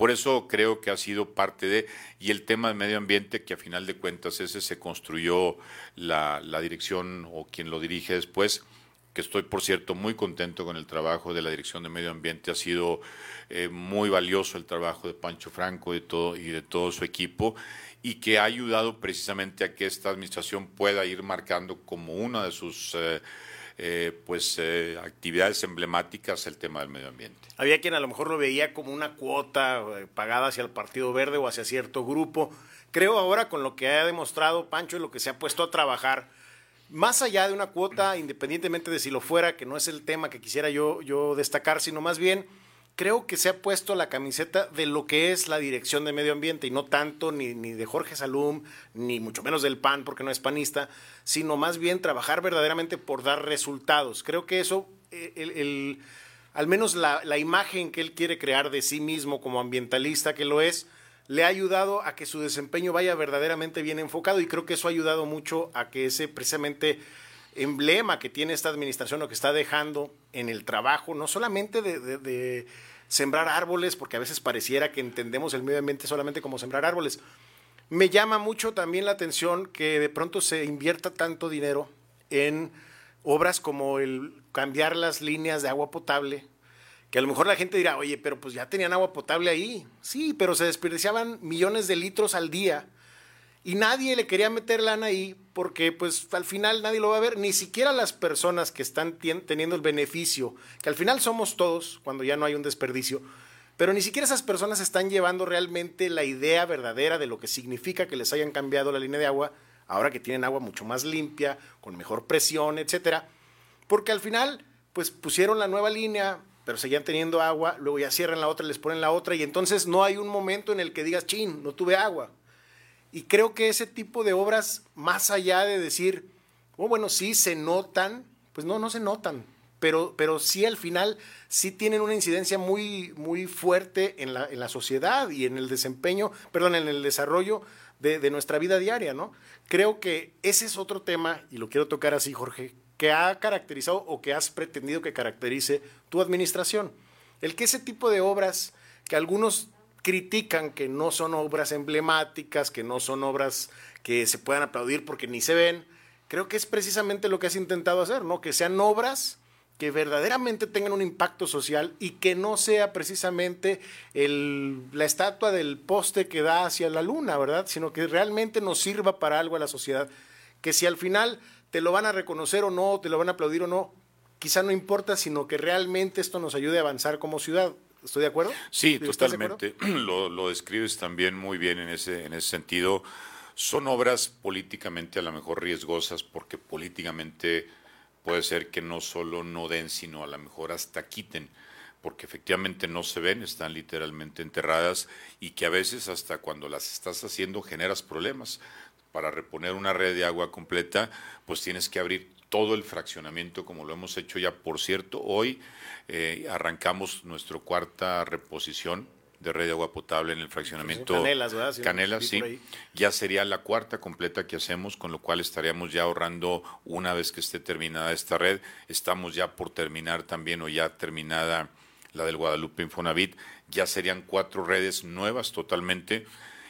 Por eso creo que ha sido parte de, y el tema del medio ambiente, que a final de cuentas ese se construyó la, la dirección o quien lo dirige después, que estoy, por cierto, muy contento con el trabajo de la Dirección de Medio Ambiente. Ha sido eh, muy valioso el trabajo de Pancho Franco y, todo, y de todo su equipo y que ha ayudado precisamente a que esta administración pueda ir marcando como una de sus eh, eh, pues actividades emblemáticas el tema del medio ambiente. Había quien a lo mejor lo veía como una cuota pagada hacia el Partido Verde o hacia cierto grupo. Creo ahora con lo que ha demostrado Pancho y lo que se ha puesto a trabajar, más allá de una cuota, independientemente de si lo fuera, que no es el tema que quisiera yo, yo destacar, sino más bien creo que se ha puesto la camiseta de lo que es la dirección de medio ambiente y no tanto ni, ni, de Jorge Salum, ni mucho menos del PAN porque no es panista, sino más bien trabajar verdaderamente por dar resultados. Creo que eso, eh, el, al menos la, la imagen que él quiere crear de sí mismo como ambientalista, que lo es, le ha ayudado a que su desempeño vaya verdaderamente bien enfocado y creo que eso ha ayudado mucho a que ese precisamente emblema que tiene esta administración o que está dejando en el trabajo, no solamente de, sembrar árboles, porque a veces pareciera que entendemos el medio ambiente solamente como sembrar árboles. Me llama mucho también la atención que de pronto se invierta tanto dinero en obras como el cambiar las líneas de agua potable que a lo mejor la gente dirá, oye, pero pues ya tenían agua potable ahí. Sí, pero se desperdiciaban millones de litros al día y nadie le quería meter lana ahí porque pues al final nadie lo va a ver, ni siquiera las personas que están teniendo el beneficio, que al final somos todos cuando ya no hay un desperdicio, pero ni siquiera esas personas están llevando realmente la idea verdadera de lo que significa que les hayan cambiado la línea de agua, ahora que tienen agua mucho más limpia, con mejor presión, etcétera, porque al final pues pusieron la nueva línea, pero seguían teniendo agua, luego ya cierran la otra, les ponen la otra y entonces no hay un momento en el que digas, chin, no tuve agua. Y creo que ese tipo de obras, más allá de decir, oh, bueno, sí se notan, pues no, no se notan, pero, pero sí al final sí tienen una incidencia muy, muy fuerte en la, en la sociedad y en el desempeño, perdón, en el desarrollo de, de nuestra vida diaria, ¿no? Creo que ese es otro tema, y lo quiero tocar así, Jorge, que ha caracterizado o que has pretendido que caracterice tu administración. El que ese tipo de obras que algunos critican que no son obras emblemáticas, que no son obras que se puedan aplaudir porque ni se ven, creo que es precisamente lo que has intentado hacer, ¿no? Que sean obras que verdaderamente tengan un impacto social y que no sea precisamente el, la estatua del poste que da hacia la luna, ¿verdad? Sino que realmente nos sirva para algo a la sociedad. Que si al final te lo van a reconocer o no, te lo van a aplaudir o no, quizá no importa, sino que realmente esto nos ayude a avanzar como ciudad. ¿Estoy de acuerdo? Sí, totalmente. lo, lo, describes también muy bien en ese, en ese sentido. Son obras políticamente a lo mejor riesgosas porque políticamente puede ser que no solo no den, sino a lo mejor hasta quiten, porque efectivamente no se ven, están literalmente enterradas y que a veces hasta cuando las estás haciendo generas problemas para reponer una red de agua completa, pues tienes que abrir todo el fraccionamiento como lo hemos hecho ya. Por cierto, hoy eh, arrancamos nuestra cuarta reposición de red de agua potable en el fraccionamiento Canelas, ¿verdad? Canelas, sí. Ya sería la cuarta completa que hacemos, con lo cual estaríamos ya ahorrando una vez que esté terminada esta red. Estamos ya por terminar también o ya terminada la del Guadalupe Infonavit. Ya serían cuatro redes nuevas totalmente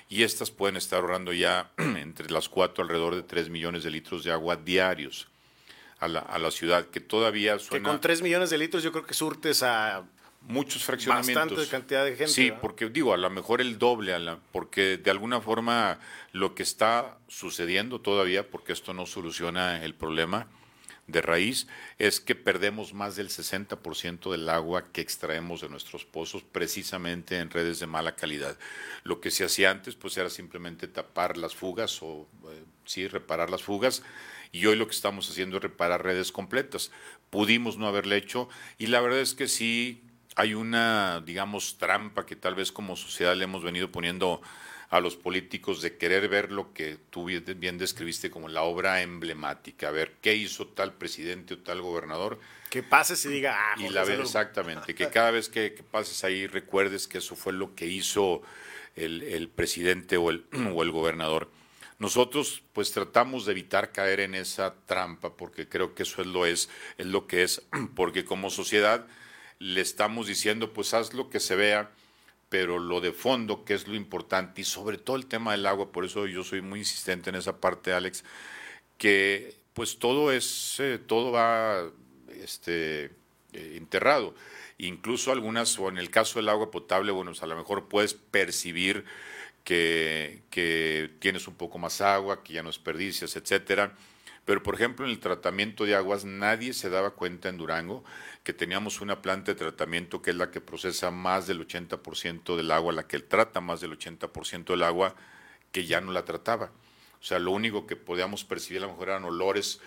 y estas pueden estar ahorrando ya entre las cuatro alrededor de tres millones de litros de agua diarios a la, a la ciudad, que todavía suena... Que con tres millones de litros yo creo que surtes a muchos fraccionamientos. Bastante cantidad de gente. Sí, porque digo, a lo mejor el doble, a la, porque de alguna forma lo que está sucediendo todavía, porque esto no soluciona el problema de raíz, es que perdemos más del 60% del agua que extraemos de nuestros pozos precisamente en redes de mala calidad. Lo que se hacía antes pues era simplemente tapar las fugas o eh, sí, reparar las fugas y hoy lo que estamos haciendo es reparar redes completas. Pudimos no haberle hecho y la verdad es que sí hay una, digamos, trampa que tal vez como sociedad le hemos venido poniendo a los políticos de querer ver lo que tú bien describiste como la obra emblemática, a ver qué hizo tal presidente o tal gobernador. Que pases y diga, ah, y la ver exactamente, que cada vez que, pases ahí recuerdes que eso fue lo que hizo el, presidente o el, o el gobernador. Nosotros pues tratamos de evitar caer en esa trampa porque creo que eso es lo es, es lo que es, porque como sociedad le estamos diciendo, pues haz lo que se vea, pero lo de fondo, que es lo importante, y sobre todo el tema del agua, por eso yo soy muy insistente en esa parte, Alex, que pues todo es, eh, todo va este, eh, enterrado. Incluso algunas, o en el caso del agua potable, bueno, pues, a lo mejor puedes percibir que, que tienes un poco más agua, que ya no desperdicias, etcétera pero, por ejemplo, en el tratamiento de aguas nadie se daba cuenta en Durango que teníamos una planta de tratamiento que es la que procesa más del 80% del agua, la que trata más del 80% del agua, que ya no la trataba. O sea, lo único que podíamos percibir a lo mejor eran olores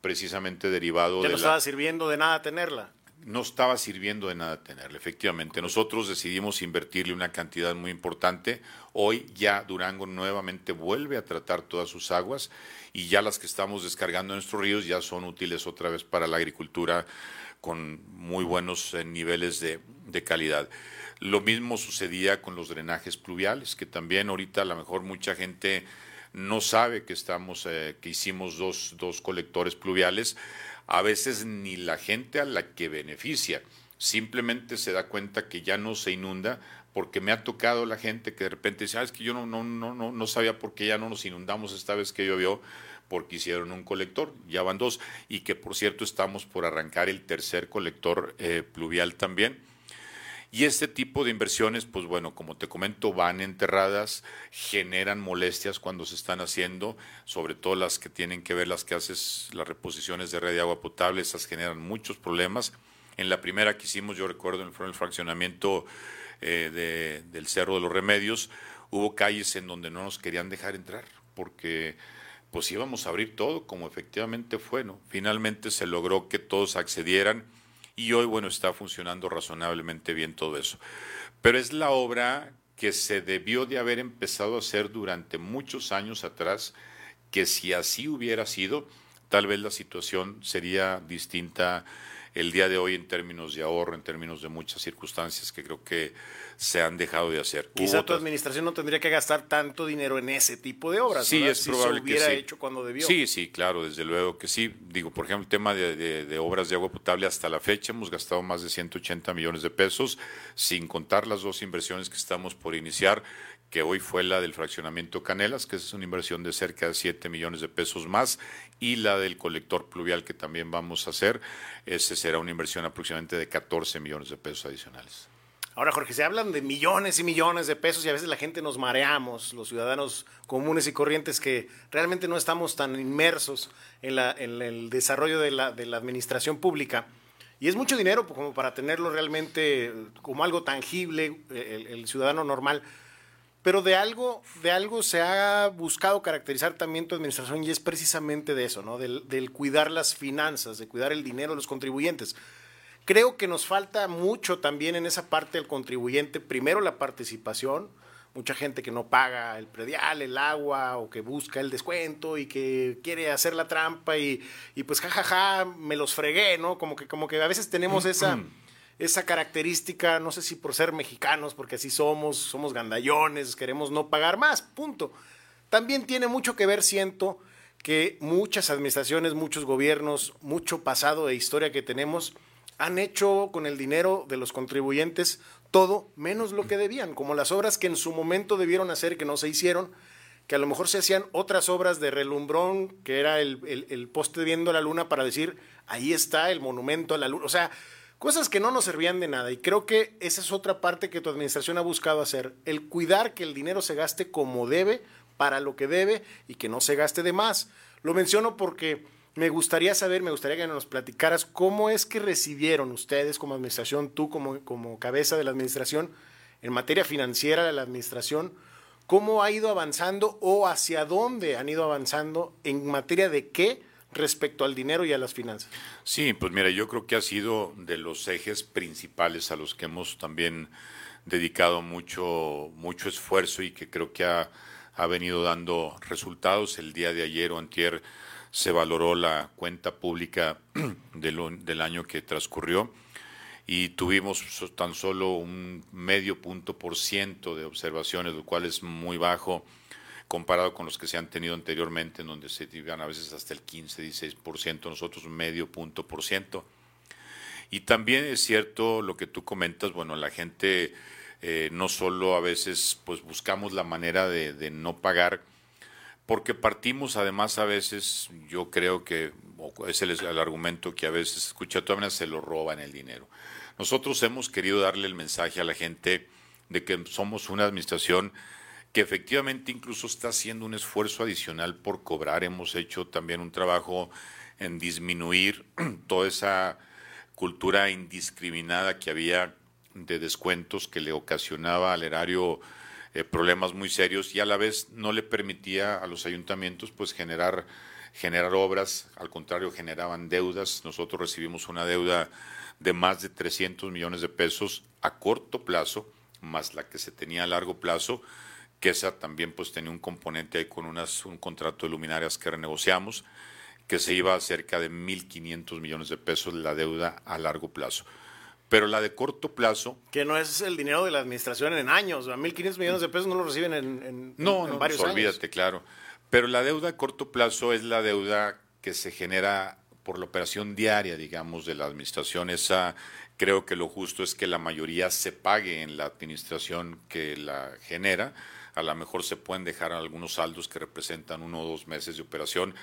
precisamente derivados de... Ya no estaba sirviendo de nada tenerla no estaba sirviendo de nada tenerla, efectivamente. Nosotros decidimos invertirle una cantidad muy importante. Hoy ya Durango nuevamente vuelve a tratar todas sus aguas y ya las que estamos descargando en nuestros ríos ya son útiles otra vez para la agricultura con muy buenos eh, niveles de, calidad. Lo mismo sucedía con los drenajes pluviales, que también ahorita a lo mejor mucha gente no sabe que estamos, eh, que hicimos dos, dos colectores pluviales a veces ni la gente a la que beneficia. Simplemente se da cuenta que ya no se inunda porque me ha tocado la gente que de repente dice, ah, es que yo no, no, no, no, no sabía por qué ya no nos inundamos esta vez que llovió, porque hicieron un colector, ya van dos, y que por cierto estamos por arrancar el tercer colector eh, pluvial también y este tipo de inversiones, pues bueno, como te comento, van enterradas, generan molestias cuando se están haciendo, sobre todo las que tienen que ver las que haces las reposiciones de red de agua potable, esas generan muchos problemas. En la primera que hicimos, yo recuerdo en el fraccionamiento eh, del Cerro de los Remedios, hubo calles en donde no nos querían dejar entrar, porque pues íbamos a abrir todo, como efectivamente fue, ¿no? Finalmente se logró que todos accedieran y hoy, bueno, está funcionando razonablemente bien todo eso. Pero es la obra que se debió de haber empezado a hacer durante muchos años atrás, que si así hubiera sido, tal vez la situación sería distinta el día de hoy en términos de ahorro, en términos de muchas circunstancias que creo que se han dejado de hacer. Quizá tu administración no tendría que gastar tanto dinero en ese tipo de obras. Sí, es probable se hubiera que hecho cuando debió. Sí, sí, claro, desde luego que sí. Digo, por ejemplo, el tema de, de, obras de agua potable hasta la fecha hemos gastado más de 180 millones de pesos, sin contar las dos inversiones que estamos por iniciar que hoy fue la del fraccionamiento Canelas, que es una inversión de cerca de 7 millones de pesos más, y la del colector pluvial que también vamos a hacer, ese será una inversión aproximadamente de 14 millones de pesos adicionales. Ahora, Jorge, se hablan de millones y millones de pesos y a veces la gente nos mareamos, los ciudadanos comunes y corrientes que realmente no estamos tan inmersos en, el desarrollo de la, administración pública. Y es mucho dinero como para tenerlo realmente como algo tangible, el ciudadano normal pero de algo, de algo se ha buscado caracterizar también tu administración y es precisamente de eso, ¿no? Del, del, cuidar las finanzas, de cuidar el dinero de los contribuyentes. Creo que nos falta mucho también en esa parte del contribuyente, primero la participación, mucha gente que no paga el predial, el agua o que busca el descuento y que quiere hacer la trampa y, y pues jajaja, me los fregué, ¿no? Como que, como que a veces tenemos esa esa característica, no sé si por ser mexicanos, porque así somos, somos gandallones, queremos no pagar más, punto. También tiene mucho que ver, siento, que muchas administraciones, muchos gobiernos, mucho pasado e historia que tenemos, han hecho con el dinero de los contribuyentes todo menos lo que debían, como las obras que en su momento debieron hacer que no se hicieron, que a lo mejor se hacían otras obras de relumbrón, que era el, el poste viendo la luna para decir, ahí está el monumento a la luna. O sea, cosas que no nos servían de nada. Y creo que esa es otra parte que tu administración ha buscado hacer, el cuidar que el dinero se gaste como debe, para lo que debe y que no se gaste de más. Lo menciono porque me gustaría saber, me gustaría que nos platicaras cómo es que recibieron ustedes como administración, tú como, como cabeza de la administración, en materia financiera de la administración, cómo ha ido avanzando o hacia dónde han ido avanzando en materia de qué respecto al dinero y a las finanzas. Sí, pues mira, yo creo que ha sido de los ejes principales a los que hemos también dedicado mucho, mucho esfuerzo y que creo que ha, ha venido dando resultados. El día de ayer o antier se valoró la cuenta pública del, del año que transcurrió y tuvimos tan solo un medio punto por ciento de observaciones, lo cual es muy bajo comparado con los que se han tenido anteriormente, en donde se iban a veces hasta el 15, 16%, nosotros medio punto por ciento. Y también es cierto lo que tú comentas, bueno, la gente eh, no solo a veces pues buscamos la manera de, no pagar, porque partimos además a veces, yo creo que es el, argumento que a veces escucha, todavía se lo roban el dinero. Nosotros hemos querido darle el mensaje a la gente de que somos una administración que efectivamente incluso está haciendo un esfuerzo adicional por cobrar. Hemos hecho también un trabajo en disminuir toda esa cultura indiscriminada que había de descuentos que le ocasionaba al erario eh, problemas muy serios y a la vez no le permitía a los ayuntamientos pues generar generar obras, al contrario generaban deudas. Nosotros recibimos una deuda de más de 300 millones de pesos a corto plazo, más la que se tenía a largo plazo, que esa también pues tenía un componente ahí con unas, un contrato de luminarias que renegociamos, que se iba a cerca de 1.500 millones de pesos la deuda a largo plazo. Pero la de corto plazo... Que no es el dinero de la administración en años, 1.500 millones de pesos no lo reciben en, en, no, en varios no, pues, olvídate, claro. Pero la deuda a corto plazo es la deuda que se genera por la operación diaria, digamos, de la administración. Esa creo que lo justo es que la mayoría se pague en la administración que la genera a lo mejor se pueden dejar algunos saldos que representan uno o dos meses de operación,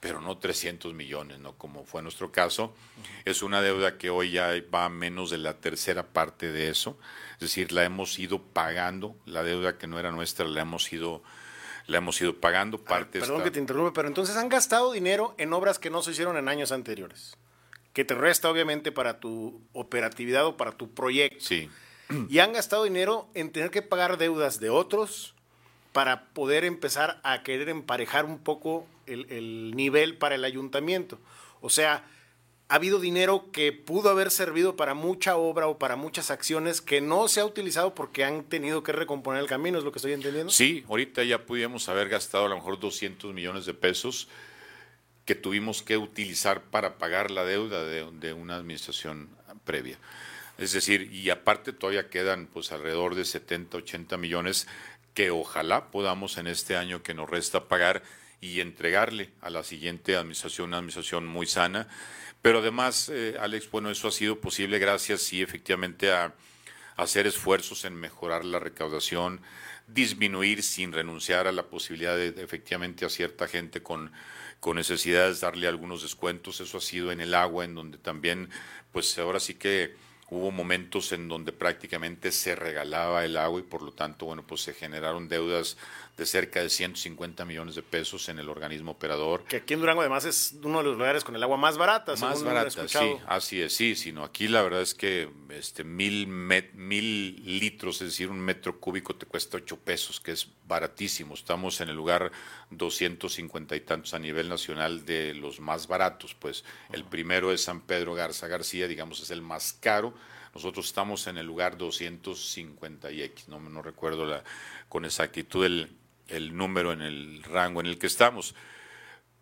pero no 300 millones, ¿no? Como fue nuestro caso. Es una deuda que hoy ya va a menos de la tercera parte de eso. Es decir, la hemos ido pagando, la deuda que no era nuestra la hemos ido la hemos ido pagando parte. perdón que te interrumpe, pero entonces han gastado dinero en obras que no se hicieron en años anteriores, que te resta obviamente para tu operatividad o para tu proyecto. Sí. Y han gastado dinero en tener que pagar deudas de otros, para poder empezar a querer emparejar un poco el, nivel para el ayuntamiento. O sea, ha habido dinero que pudo haber servido para mucha obra o para muchas acciones que no se ha utilizado porque han tenido que recomponer el camino, es lo que estoy entendiendo. Sí, ahorita ya pudimos haber gastado a lo mejor 200 millones de pesos que tuvimos que utilizar para pagar la deuda de, de una administración previa. Es decir, y aparte todavía quedan pues alrededor de 70, 80 millones que ojalá podamos en este año que nos resta pagar y entregarle a la siguiente administración una administración muy sana. Pero además, eh, Alex, bueno, eso ha sido posible gracias, sí, efectivamente, a, hacer esfuerzos en mejorar la recaudación, disminuir sin renunciar a la posibilidad de, efectivamente a cierta gente con, con necesidades darle algunos descuentos. Eso ha sido en el agua, en donde también, pues ahora sí que Hubo momentos en donde prácticamente se regalaba el agua y por lo tanto, bueno, pues se generaron deudas de cerca de 150 millones de pesos en el organismo operador. Que aquí en Durango además es uno de los lugares con el agua más barata. Más barata, sí, así es, sí, sino aquí la verdad es que este mil, mil litros, es decir, un metro cúbico te cuesta ocho pesos, que es baratísimo. Estamos en el lugar 250 y tantos a nivel nacional de los más baratos, pues el primero es San Pedro Garza García, digamos, es el más caro. Nosotros estamos en el lugar 250 y X, no, no recuerdo la, con exactitud el, el número en el rango en el que estamos.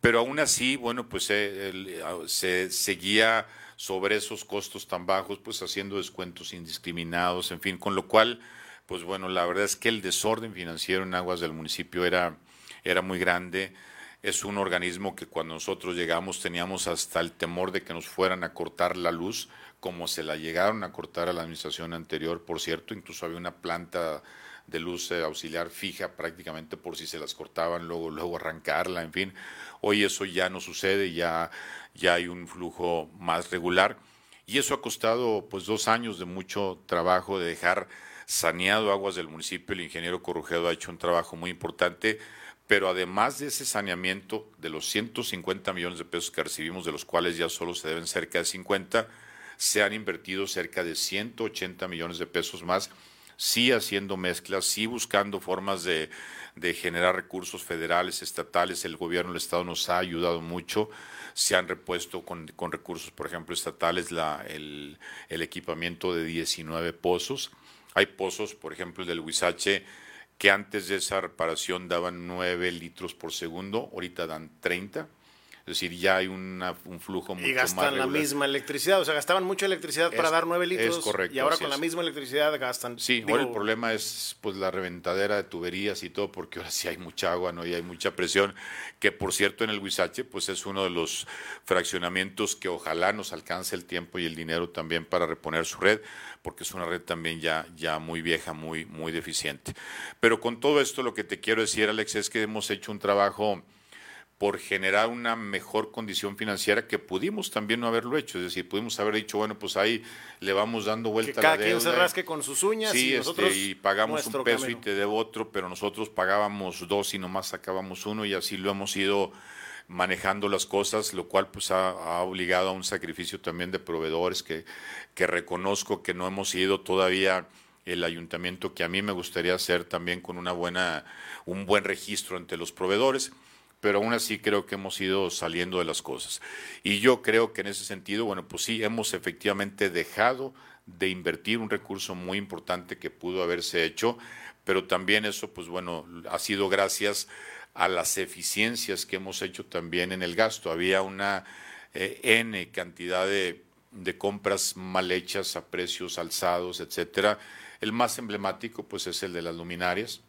Pero aún así, bueno, pues eh, se seguía sobre esos costos tan bajos, pues haciendo descuentos indiscriminados, en fin, con lo cual, pues bueno, la verdad es que el desorden financiero en aguas del municipio era, era muy grande. Es un organismo que cuando nosotros llegamos teníamos hasta el temor de que nos fueran a cortar la luz, como se la llegaron a cortar a la administración anterior, por cierto, incluso había una planta de luz eh, auxiliar fija prácticamente por si se las cortaban, luego, luego arrancarla, en fin. Hoy eso ya no sucede, ya, ya hay un flujo más regular. Y eso ha costado pues dos años de mucho trabajo de dejar saneado aguas del municipio. El ingeniero Corrujedo ha hecho un trabajo muy importante, pero además de ese saneamiento, de los 150 millones de pesos que recibimos, de los cuales ya solo se deben cerca de 50, se han invertido cerca de 180 millones de pesos más sí haciendo mezclas, sí buscando formas de, generar recursos federales, estatales. El gobierno del Estado nos ha ayudado mucho. Se han repuesto con, recursos, por ejemplo, estatales, el, equipamiento de 19 pozos. Hay pozos, por ejemplo, el del Huizache, que antes de esa reparación daban 9 litros por segundo, ahorita dan 30 es decir, ya hay un flujo mucho más Y gastan la misma electricidad, o sea, gastaban mucha electricidad para dar nueve litros. Es correcto. Y ahora con la misma electricidad gastan. Sí, ahora el problema es pues la reventadera de tuberías y todo, porque ahora sí hay mucha agua, ¿no? Y hay mucha presión, que por cierto en el Huizache, pues es uno de los fraccionamientos que ojalá nos alcance el tiempo y el dinero también para reponer su red, porque es una red también ya, ya muy vieja, muy, muy deficiente. Pero con todo esto lo que te quiero decir, Alex, es que hemos hecho un trabajo por generar una mejor condición financiera que pudimos también no haberlo hecho. Es decir, pudimos haber dicho, bueno, pues ahí le vamos dando vuelta a la deuda. quien se rasque con sus uñas y este, nosotros y pagamos un peso y te debo otro, pero nosotros pagábamos dos y nomás sacábamos uno y así lo hemos ido manejando las cosas, lo cual pues ha, ha obligado a un sacrificio también de proveedores que, que reconozco que no hemos ido todavía el ayuntamiento que a mí me gustaría hacer también con una buena, un buen registro entre los proveedores pero aún así creo que hemos ido saliendo de las cosas. Y yo creo que en ese sentido, bueno, pues sí, hemos efectivamente dejado de invertir un recurso muy importante que pudo haberse hecho, pero también eso, pues bueno, ha sido gracias a las eficiencias que hemos hecho también en el gasto. Había una eh, N cantidad de, de compras mal hechas a precios alzados, etcétera. El más emblemático, pues, es el de las luminarias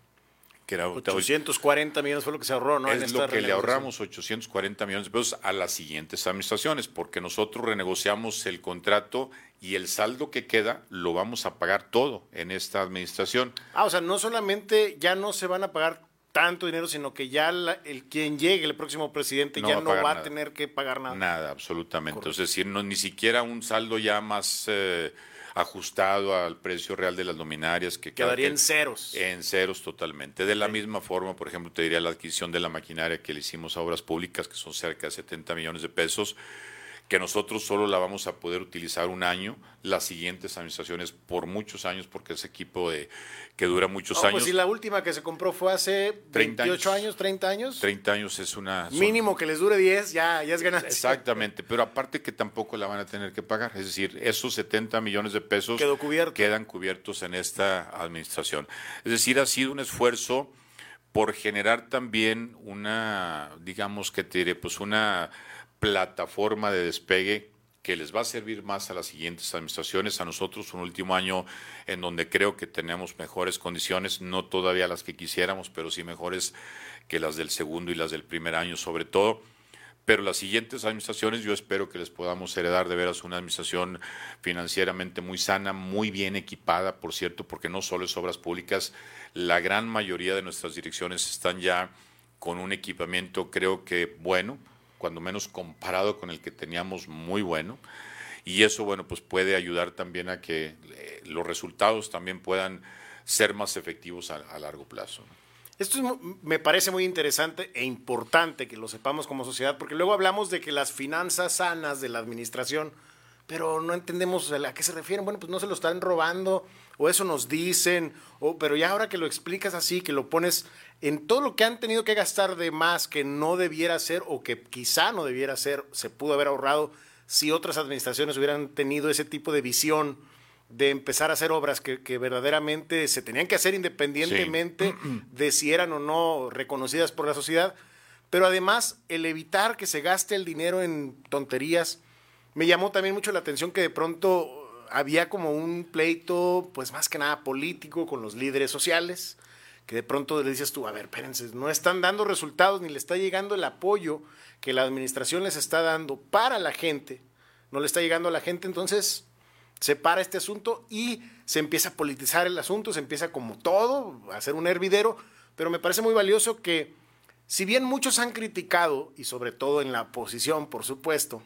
que era 840 millones fue lo que se ahorró, ¿no? Es lo que le ahorramos 840 millones de pesos a las siguientes administraciones, porque nosotros renegociamos el contrato y el saldo que queda lo vamos a pagar todo en esta administración. Ah, o sea, no solamente ya no se van a pagar tanto dinero, sino que ya el quien llegue, el próximo presidente, ya no va a tener que pagar nada. Nada, absolutamente. Es decir, no, ni siquiera un saldo ya más... Eh, ajustado al precio real de las luminarias. Que Quedaría en ceros. En ceros totalmente. De la misma forma, por ejemplo, te diría la adquisición de la maquinaria que le hicimos a Obras Públicas, que son cerca de 70 millones de pesos que nosotros solo la vamos a poder utilizar un año, las siguientes administraciones por muchos años, porque es equipo de, que dura muchos pues años. Pues si la última que se compró fue hace 28 años, 30 años. 30 años es una... Mínimo que les dure 10, ya, ya es ganancia. Exactamente, pero aparte que tampoco la van a tener que pagar, es decir, esos 70 millones de pesos quedan cubiertos en esta administración. Es decir, ha sido un esfuerzo por generar también una, digamos que te diré, pues una plataforma de despegue que les va a servir más a las siguientes administraciones, a nosotros un último año en donde creo que tenemos mejores condiciones, no todavía las que quisiéramos, pero sí mejores que las del segundo y las del primer año sobre todo. Pero las siguientes administraciones yo espero que les podamos heredar de veras una administración financieramente muy sana, muy bien equipada, por cierto, porque no solo es obras públicas, la gran mayoría de nuestras direcciones están ya con un equipamiento creo que bueno, cuando menos comparado con el que teníamos muy bueno. Y eso, bueno, pues puede ayudar también a que eh, los resultados también puedan ser más efectivos a, largo plazo. Esto me parece muy interesante e importante que lo sepamos como sociedad, porque luego hablamos de que las finanzas sanas de la administración, pero no entendemos a qué se refieren. Bueno, pues no se lo están robando, o eso nos dicen, o, pero ya ahora que lo explicas así, que lo pones en todo lo que han tenido que gastar de más que no debiera ser o que quizá no debiera ser, se pudo haber ahorrado si otras administraciones hubieran tenido ese tipo de visión de empezar a hacer obras que, verdaderamente se tenían que hacer independientemente de si eran o no reconocidas por la sociedad, pero además el evitar que se gaste el dinero en tonterías, Me llamó también mucho la atención que de pronto había como un pleito, pues más que nada político con los líderes sociales, que de pronto le dices tú, a ver, espérense, no están dando resultados ni le está llegando el apoyo que la administración les está dando para la gente, no le está llegando a la gente, entonces se para este asunto y se empieza a politizar el asunto, se empieza como todo, a hacer un hervidero, pero me parece muy valioso que si bien muchos han criticado, y sobre todo en la oposición, por supuesto,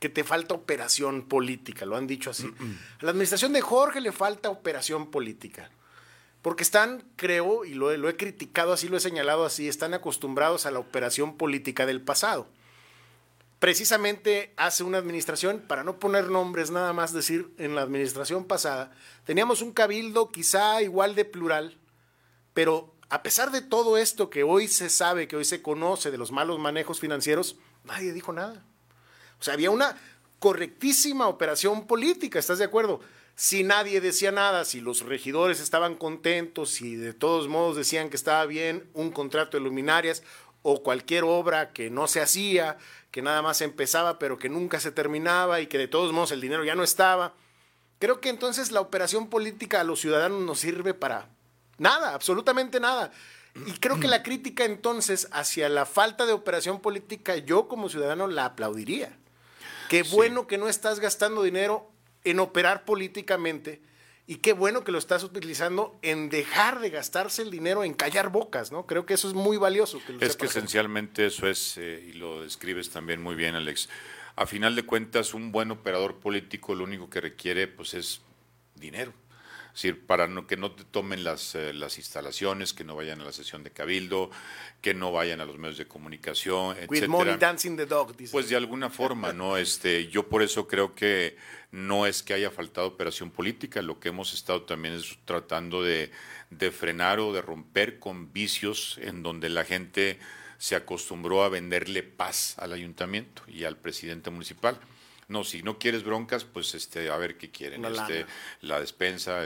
que te falta operación política, lo han dicho así. A la administración de Jorge le falta operación política. Porque están, creo, y lo, he criticado así, lo he señalado así, están acostumbrados a la operación política del pasado. Precisamente hace una administración, para no poner nombres, nada más decir, en la administración pasada, teníamos un cabildo quizá igual de plural, pero a pesar de todo esto que hoy se sabe, que hoy se conoce de los malos manejos financieros, nadie dijo nada. O sea, había una correctísima operación política, ¿estás de acuerdo? Si nadie decía nada, si los regidores estaban contentos, si de todos modos decían que estaba bien un contrato de luminarias o cualquier obra que no se hacía, que nada más empezaba pero que nunca se terminaba y que de todos modos el dinero ya no estaba. Creo que entonces la operación política a los ciudadanos nos sirve para nada, absolutamente nada. Y creo que la crítica entonces hacia la falta de operación política yo como ciudadano la aplaudiría. Qué bueno que no estás gastando dinero en operar políticamente y qué bueno que lo estás utilizando en dejar de gastarse el dinero en callar bocas, ¿no? Creo que eso es muy valioso. es que esencialmente eso es, eh, y lo describes también muy bien, Alex. A final de cuentas, un buen operador político lo único que requiere pues es dinero decir, para no, que no te tomen las, eh, las instalaciones, que no vayan a la sesión de cabildo, que no vayan a los medios de comunicación, etc. money dancing the dog, Pues de alguna forma, ¿no? Este, yo por eso creo que no es que haya faltado operación política, lo que hemos estado también es tratando de, de frenar o de romper con vicios en donde la gente se acostumbró a venderle paz al ayuntamiento y al presidente municipal. No, si no quieres broncas, pues este, a ver qué quieren. este, la despensa,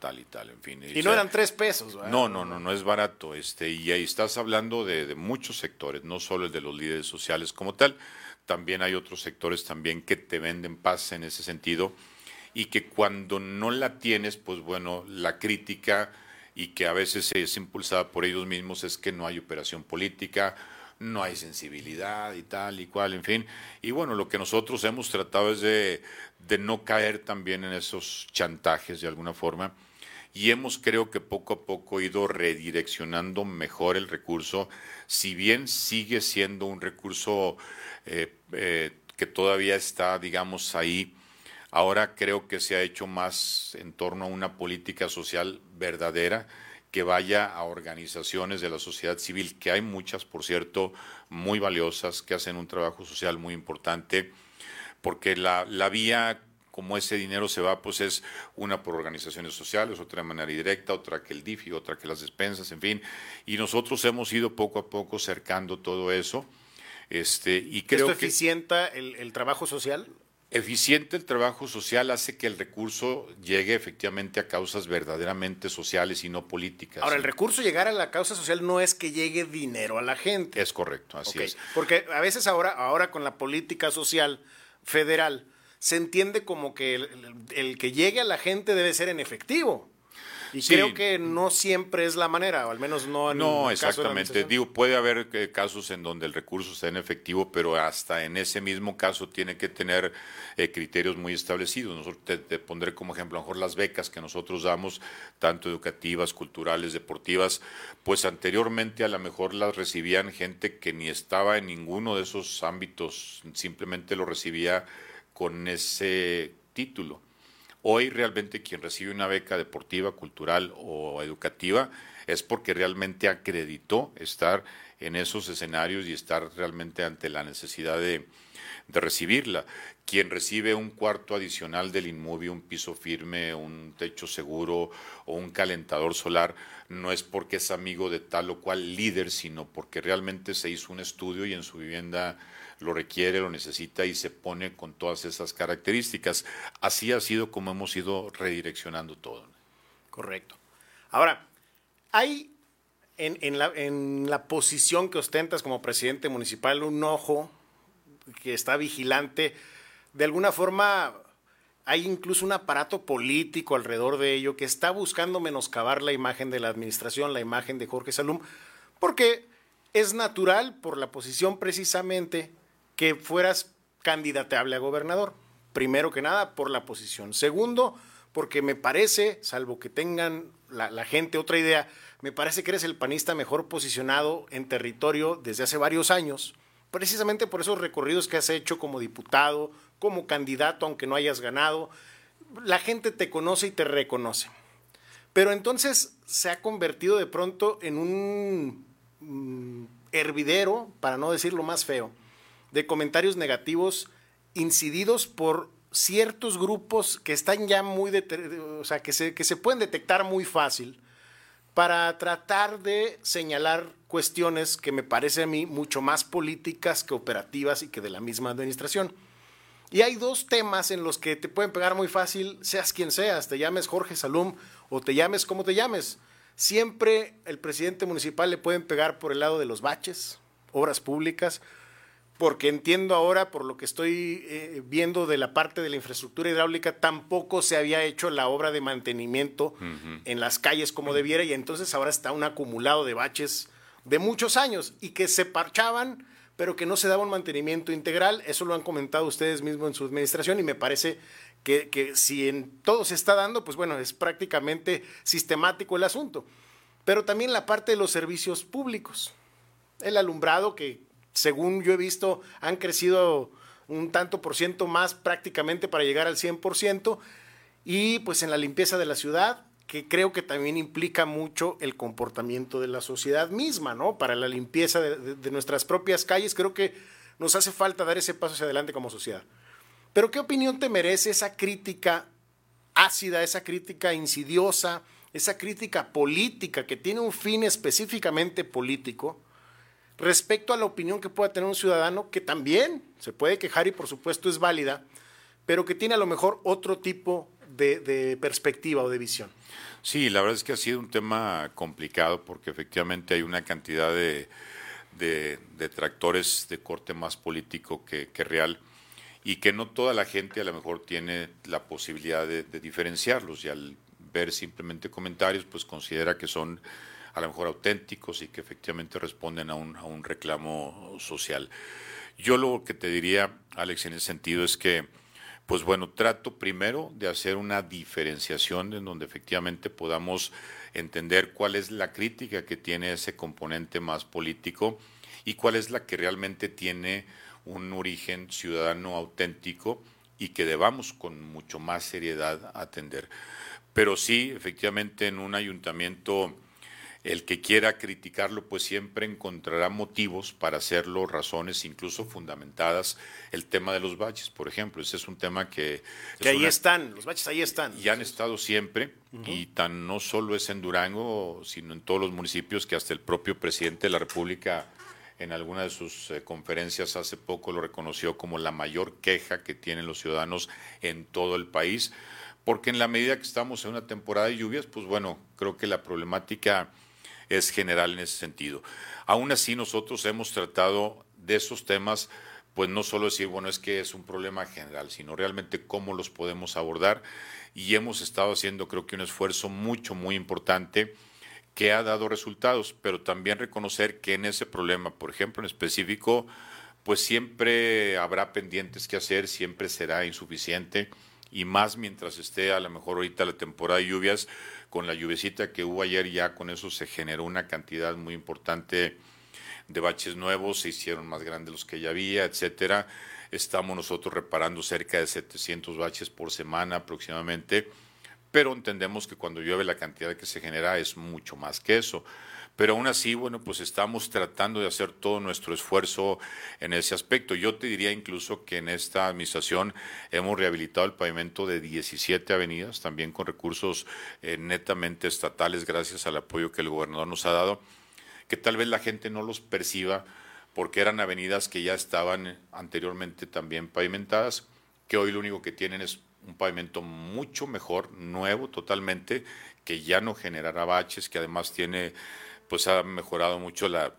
tal y tal, en fin. Y, no eran tres pesos, ¿verdad? No, no, no, no es barato. Este, y ahí estás hablando de, muchos sectores, no solo el de los líderes sociales como tal. También hay otros sectores también que te venden paz en ese sentido y que cuando no la tienes, pues bueno, la crítica y que a veces es impulsada por ellos mismos es que no hay operación política no hay sensibilidad y tal y cual, en fin. Y bueno, lo que nosotros hemos tratado es de, no caer también en esos chantajes de alguna forma. Y hemos creo que poco a poco ido redireccionando mejor el recurso, si bien sigue siendo un recurso eh, eh, que todavía está, digamos, ahí. Ahora creo que se ha hecho más en torno a una política social verdadera, que vaya a organizaciones de la sociedad civil, que hay muchas, por cierto, muy valiosas, que hacen un trabajo social muy importante, porque la, la vía como ese dinero se va, pues es una por organizaciones sociales, otra de manera directa, otra que el DIF otra que las despensas, en fin. Y nosotros hemos ido poco a poco cercando todo eso. Este, y creo ¿Esto eficienta el, el trabajo social? Eficiente el trabajo social hace que el recurso llegue efectivamente a causas verdaderamente sociales y no políticas. Ahora, el recurso llegar a la causa social no es que llegue dinero a la gente. Es correcto, así es. Porque a veces ahora, ahora con la política social federal, se entiende como que el que llegue a la gente debe ser en efectivo. Y creo que no siempre es la manera, o al menos no en No, exactamente. Digo, puede haber eh, casos en donde el recurso está en efectivo, pero hasta en ese mismo caso tiene que tener eh, criterios muy establecidos. Nosotros te, pondré como ejemplo, a lo mejor las becas que nosotros damos, tanto educativas, culturales, deportivas, pues anteriormente a lo mejor las recibían gente que ni estaba en ninguno de esos ámbitos, simplemente lo recibía con ese título. Hoy realmente quien recibe una beca deportiva, cultural o educativa es porque realmente acreditó estar en esos escenarios y estar realmente ante la necesidad de, recibirla. Quien recibe un cuarto adicional del inmóvil, un piso firme, un techo seguro o un calentador solar, no es porque es amigo de tal o cual líder, sino porque realmente se hizo un estudio y en su vivienda lo requiere, lo necesita y se pone con todas esas características. Así ha sido como hemos ido redireccionando todo. Correcto. Ahora, hay en, la, en la posición que ostentas como presidente municipal un ojo que está vigilante de alguna forma hay incluso un aparato político alrededor de ello que está buscando menoscabar la imagen de la administración, la imagen de Jorge Salum, porque es natural por la posición precisamente que fueras candidateable a gobernador. Primero que nada, por la posición. Segundo, porque me parece, salvo que tengan la, la, gente otra idea, me parece que eres el panista mejor posicionado en territorio desde hace varios años, precisamente por esos recorridos que has hecho como diputado, como candidato, aunque no hayas ganado. La gente te conoce y te reconoce. Pero entonces se ha convertido de pronto en un mm, hervidero, para no decirlo más feo, de comentarios negativos incididos por ciertos grupos que están ya muy, o sea, que se, que se pueden detectar muy fácil para tratar de señalar cuestiones que me parece a mí mucho más políticas que operativas y que de la misma administración. Y hay dos temas en los que te pueden pegar muy fácil, seas quien seas, te llames Jorge Salum o te llames como te llames. Siempre el presidente municipal le pueden pegar por el lado de los baches, obras públicas, porque entiendo ahora, por lo que estoy eh, viendo de la parte de la infraestructura hidráulica, tampoco se había hecho la obra de mantenimiento en las calles como debiera y entonces ahora está un acumulado de baches de muchos años y que se parchaban, pero que no se daba un mantenimiento integral. Eso lo han comentado ustedes mismos en su administración y me parece que, que si en todo se está dando, pues bueno, es prácticamente sistemático el asunto. Pero también la parte de los servicios públicos. El alumbrado que según yo he visto, han crecido un tanto por ciento más prácticamente para llegar al 100%, y pues en la limpieza de la ciudad, que creo que también implica mucho el comportamiento de la sociedad misma, ¿no? Para la limpieza de, nuestras propias calles, creo que nos hace falta dar ese paso hacia adelante como sociedad. Pero ¿qué opinión te merece esa crítica ácida, esa crítica insidiosa, esa crítica política que tiene un fin específicamente político? Respecto a la opinión que pueda tener un ciudadano que también se puede quejar y por supuesto es válida, pero que tiene a lo mejor otro tipo de, perspectiva o de visión. Sí, la verdad es que ha sido un tema complicado porque efectivamente hay una cantidad de, detractores de corte más político que, real y que no toda la gente a lo mejor tiene la posibilidad de, de diferenciarlos y al ver simplemente comentarios pues considera que son a lo mejor auténticos y que efectivamente responden a un, a un reclamo social. Yo lo que te diría, Alex, en ese sentido es que, pues bueno, trato primero de hacer una diferenciación en donde efectivamente podamos entender cuál es la crítica que tiene ese componente más político y cuál es la que realmente tiene un origen ciudadano auténtico y que debamos con mucho más seriedad atender. Pero sí, efectivamente, en un ayuntamiento el que quiera criticarlo, pues siempre encontrará motivos para hacerlo, razones incluso fundamentadas. El tema de los baches, por ejemplo, ese es un tema que... Que ahí están, los baches ahí están. Y han estado siempre, y tan no solo es en Durango, sino en todos los municipios que hasta el propio presidente de la República en alguna de sus eh, conferencias hace poco lo reconoció como la mayor queja que tienen los ciudadanos en todo el país, porque en la medida que estamos en una temporada de lluvias, pues bueno, creo que la problemática es general en ese sentido. Aún así, nosotros hemos tratado de esos temas, pues no solo decir, bueno, es que es un problema general, sino realmente cómo los podemos abordar. Y hemos estado haciendo, creo que, un esfuerzo mucho, muy importante que ha dado resultados, pero también reconocer que en ese problema, por ejemplo, en específico, pues siempre habrá pendientes que hacer, siempre será insuficiente y más mientras esté a lo mejor ahorita la temporada de lluvias, con la lluvecita que hubo ayer ya con eso se generó una cantidad muy importante de baches nuevos, se hicieron más grandes los que ya había, etcétera. Estamos nosotros reparando cerca de 700 baches por semana aproximadamente, pero entendemos que cuando llueve la cantidad que se genera es mucho más que eso. Pero aún así, bueno, pues estamos tratando de hacer todo nuestro esfuerzo en ese aspecto. Yo te diría incluso que en esta administración hemos rehabilitado el pavimento de 17 avenidas, también con recursos eh, netamente estatales, gracias al apoyo que el gobernador nos ha dado, que tal vez la gente no los perciba porque eran avenidas que ya estaban anteriormente también pavimentadas, que hoy lo único que tienen es un pavimento mucho mejor, nuevo totalmente, que ya no generará baches, que además tiene pues ha mejorado mucho la,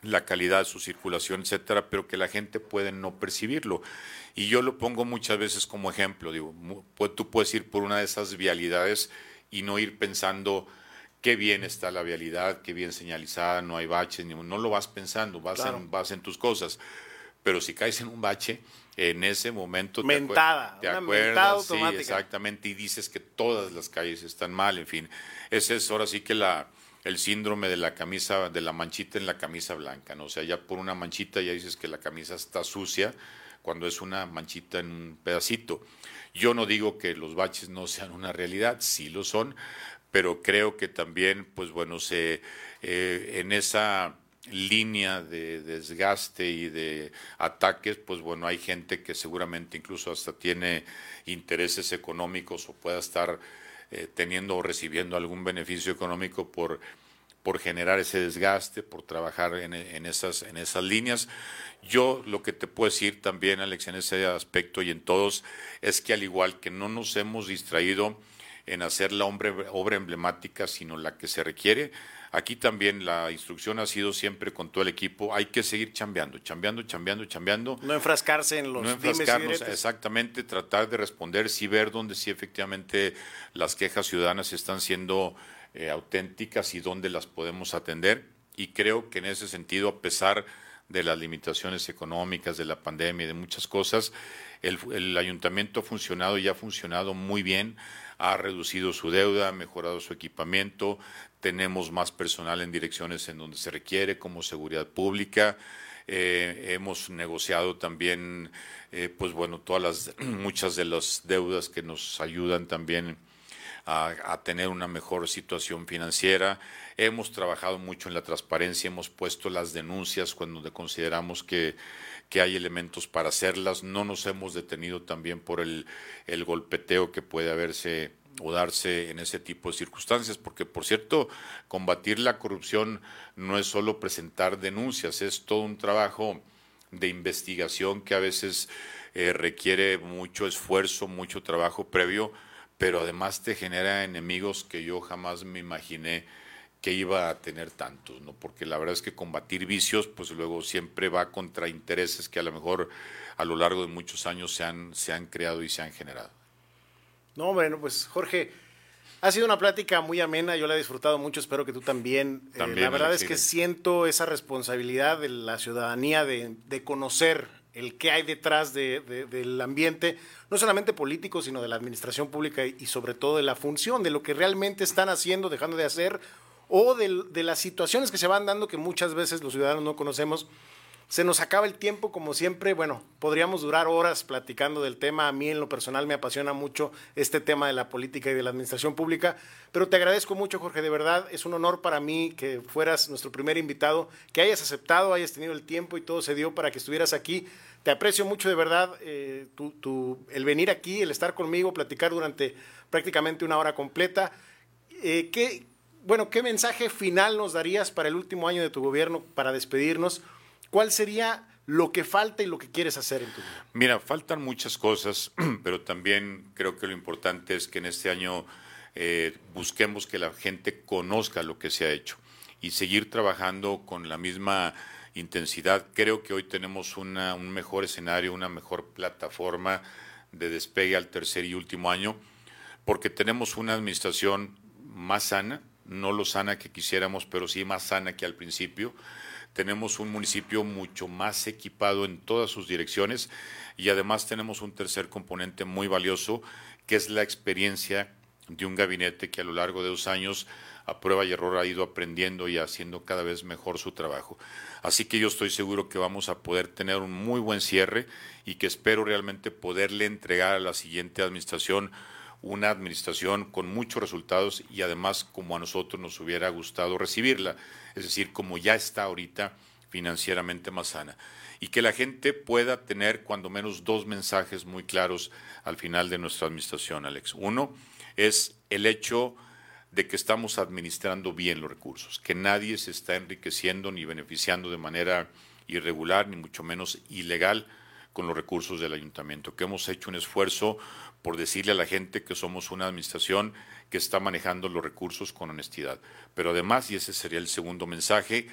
la calidad de su circulación, etcétera, pero que la gente puede no percibirlo. Y yo lo pongo muchas veces como ejemplo, digo, tú puedes ir por una de esas vialidades y no ir pensando qué bien está la vialidad, qué bien señalizada, no hay baches, no lo vas pensando, vas, en, vas en tus cosas. Pero si caes en un bache, en ese momento mentada, te, acuerdas, sí, exactamente, y dices que todas las calles están mal, en fin. Ese es ahora sí que la, el síndrome de la camisa, de la manchita en la camisa blanca, ¿no? O sea, ya por una manchita ya dices que la camisa está sucia cuando es una manchita en un pedacito. Yo no digo que los baches no sean una realidad, sí lo son, pero creo que también, pues bueno, se, eh, en esa línea de desgaste y de ataques, pues bueno, hay gente que seguramente incluso hasta tiene intereses económicos o pueda estar eh, teniendo o recibiendo algún beneficio económico por, por generar ese desgaste, por trabajar en, en, esas, en esas líneas. Yo lo que te puedo decir también, Alex, en ese aspecto y en todos, es que al igual que no nos hemos distraído en hacer la obra emblemática, sino la que se requiere, Aquí también la instrucción ha sido siempre con todo el equipo, hay que seguir chambeando, chambeando, chambeando, chambeando. No enfrascarse en los No enfrascarnos, exactamente, tratar de responder, sí ver dónde sí efectivamente las quejas ciudadanas están siendo eh, auténticas y dónde las podemos atender. Y creo que en ese sentido, a pesar de las limitaciones económicas, de la pandemia y de muchas cosas, el, el ayuntamiento ha funcionado y ha funcionado muy bien ha reducido su deuda, ha mejorado su equipamiento, tenemos más personal en direcciones en donde se requiere, como seguridad pública. Eh, hemos negociado también, eh, pues bueno, todas las, muchas de las deudas que nos ayudan también a, tener una mejor situación financiera. Hemos trabajado mucho en la transparencia, hemos puesto las denuncias cuando consideramos que que hay elementos para hacerlas. No nos hemos detenido también por el golpeteo que puede haberse o darse en ese tipo de circunstancias, porque por cierto, combatir la corrupción no es solo presentar denuncias, es todo un trabajo de investigación que a veces eh, requiere mucho esfuerzo, mucho trabajo previo, pero además te genera enemigos que yo jamás me imaginé que iba a tener tantos, ¿no? Porque la verdad es que combatir vicios, pues luego siempre va contra intereses que a lo mejor a lo largo de muchos años se han, se han creado y se han generado. No, bueno, pues Jorge, ha sido una plática muy amena, yo la he disfrutado mucho, espero que tú también. Eh, la verdad es que siento esa responsabilidad de la ciudadanía de, de conocer el qué hay detrás de, del ambiente, no solamente político, sino de la administración pública y sobre todo de la función, de lo que realmente están haciendo, dejando de hacer o de, las situaciones que se van dando que muchas veces los ciudadanos no conocemos. Se nos acaba el tiempo, como siempre. Bueno, podríamos durar horas platicando del tema. A mí, en lo personal, me apasiona mucho este tema de la política y de la administración pública. Pero te agradezco mucho, Jorge. De verdad, es un honor para mí que fueras nuestro primer invitado, que hayas aceptado, hayas tenido el tiempo y todo se dio para que estuvieras aquí. Te aprecio mucho, de verdad, eh, el venir aquí, el estar conmigo, platicar durante prácticamente una hora completa. Eh, ¿qué, bueno, ¿qué mensaje final nos darías para el último año de tu gobierno para despedirnos? ¿Cuál sería lo que falta y lo que quieres hacer en tu vida? Mira, faltan muchas cosas, pero también creo que lo importante es que en este año eh, busquemos que la gente conozca lo que se ha hecho y seguir trabajando con la misma intensidad. Creo que hoy tenemos un mejor escenario, una mejor plataforma de despegue al tercer y último año, porque tenemos una administración más sana, no lo sana que quisiéramos, pero sí más sana que al principio. Tenemos un municipio mucho más equipado en todas sus direcciones y además tenemos un tercer componente muy valioso, que es la experiencia de un gabinete que a lo largo de dos años a prueba y error ha ido aprendiendo y haciendo cada vez mejor su trabajo. Así que yo estoy seguro que vamos a poder tener un muy buen cierre y que espero realmente poderle entregar a la siguiente administración una administración con muchos resultados y además como a nosotros nos hubiera gustado recibirla, es decir, como ya está ahorita financieramente más sana. Y que la gente pueda tener cuando menos dos mensajes muy claros al final de nuestra administración, Alex. Uno es el hecho de que estamos administrando bien los recursos, que nadie se está enriqueciendo ni beneficiando de manera irregular, ni mucho menos ilegal con los recursos del ayuntamiento, que hemos hecho un esfuerzo por decirle a la gente que somos una administración que está manejando los recursos con honestidad. Pero además, y ese sería el segundo mensaje,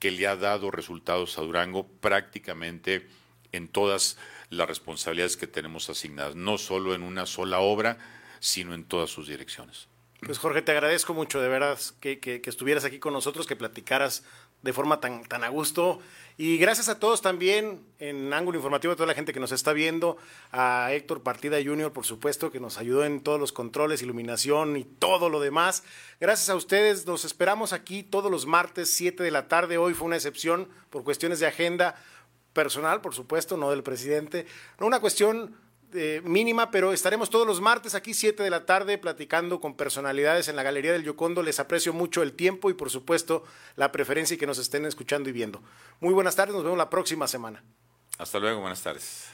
que le ha dado resultados a Durango prácticamente en todas las responsabilidades que tenemos asignadas, no solo en una sola obra, sino en todas sus direcciones. Pues Jorge, te agradezco mucho, de verdad, que, que, estuvieras aquí con nosotros, que platicaras de forma tan, tan a gusto. Y gracias a todos también en Ángulo Informativo, a toda la gente que nos está viendo, a Héctor Partida Junior, por supuesto, que nos ayudó en todos los controles, iluminación y todo lo demás. Gracias a ustedes, nos esperamos aquí todos los martes, 7 de la tarde. Hoy fue una excepción por cuestiones de agenda personal, por supuesto, no del presidente. No una cuestión mínima, pero estaremos todos los martes aquí 7 de la tarde platicando con personalidades en la Galería del Yocondo. Les aprecio mucho el tiempo y por supuesto la preferencia y que nos estén escuchando y viendo. Muy buenas tardes, nos vemos la próxima semana. Hasta luego, buenas tardes.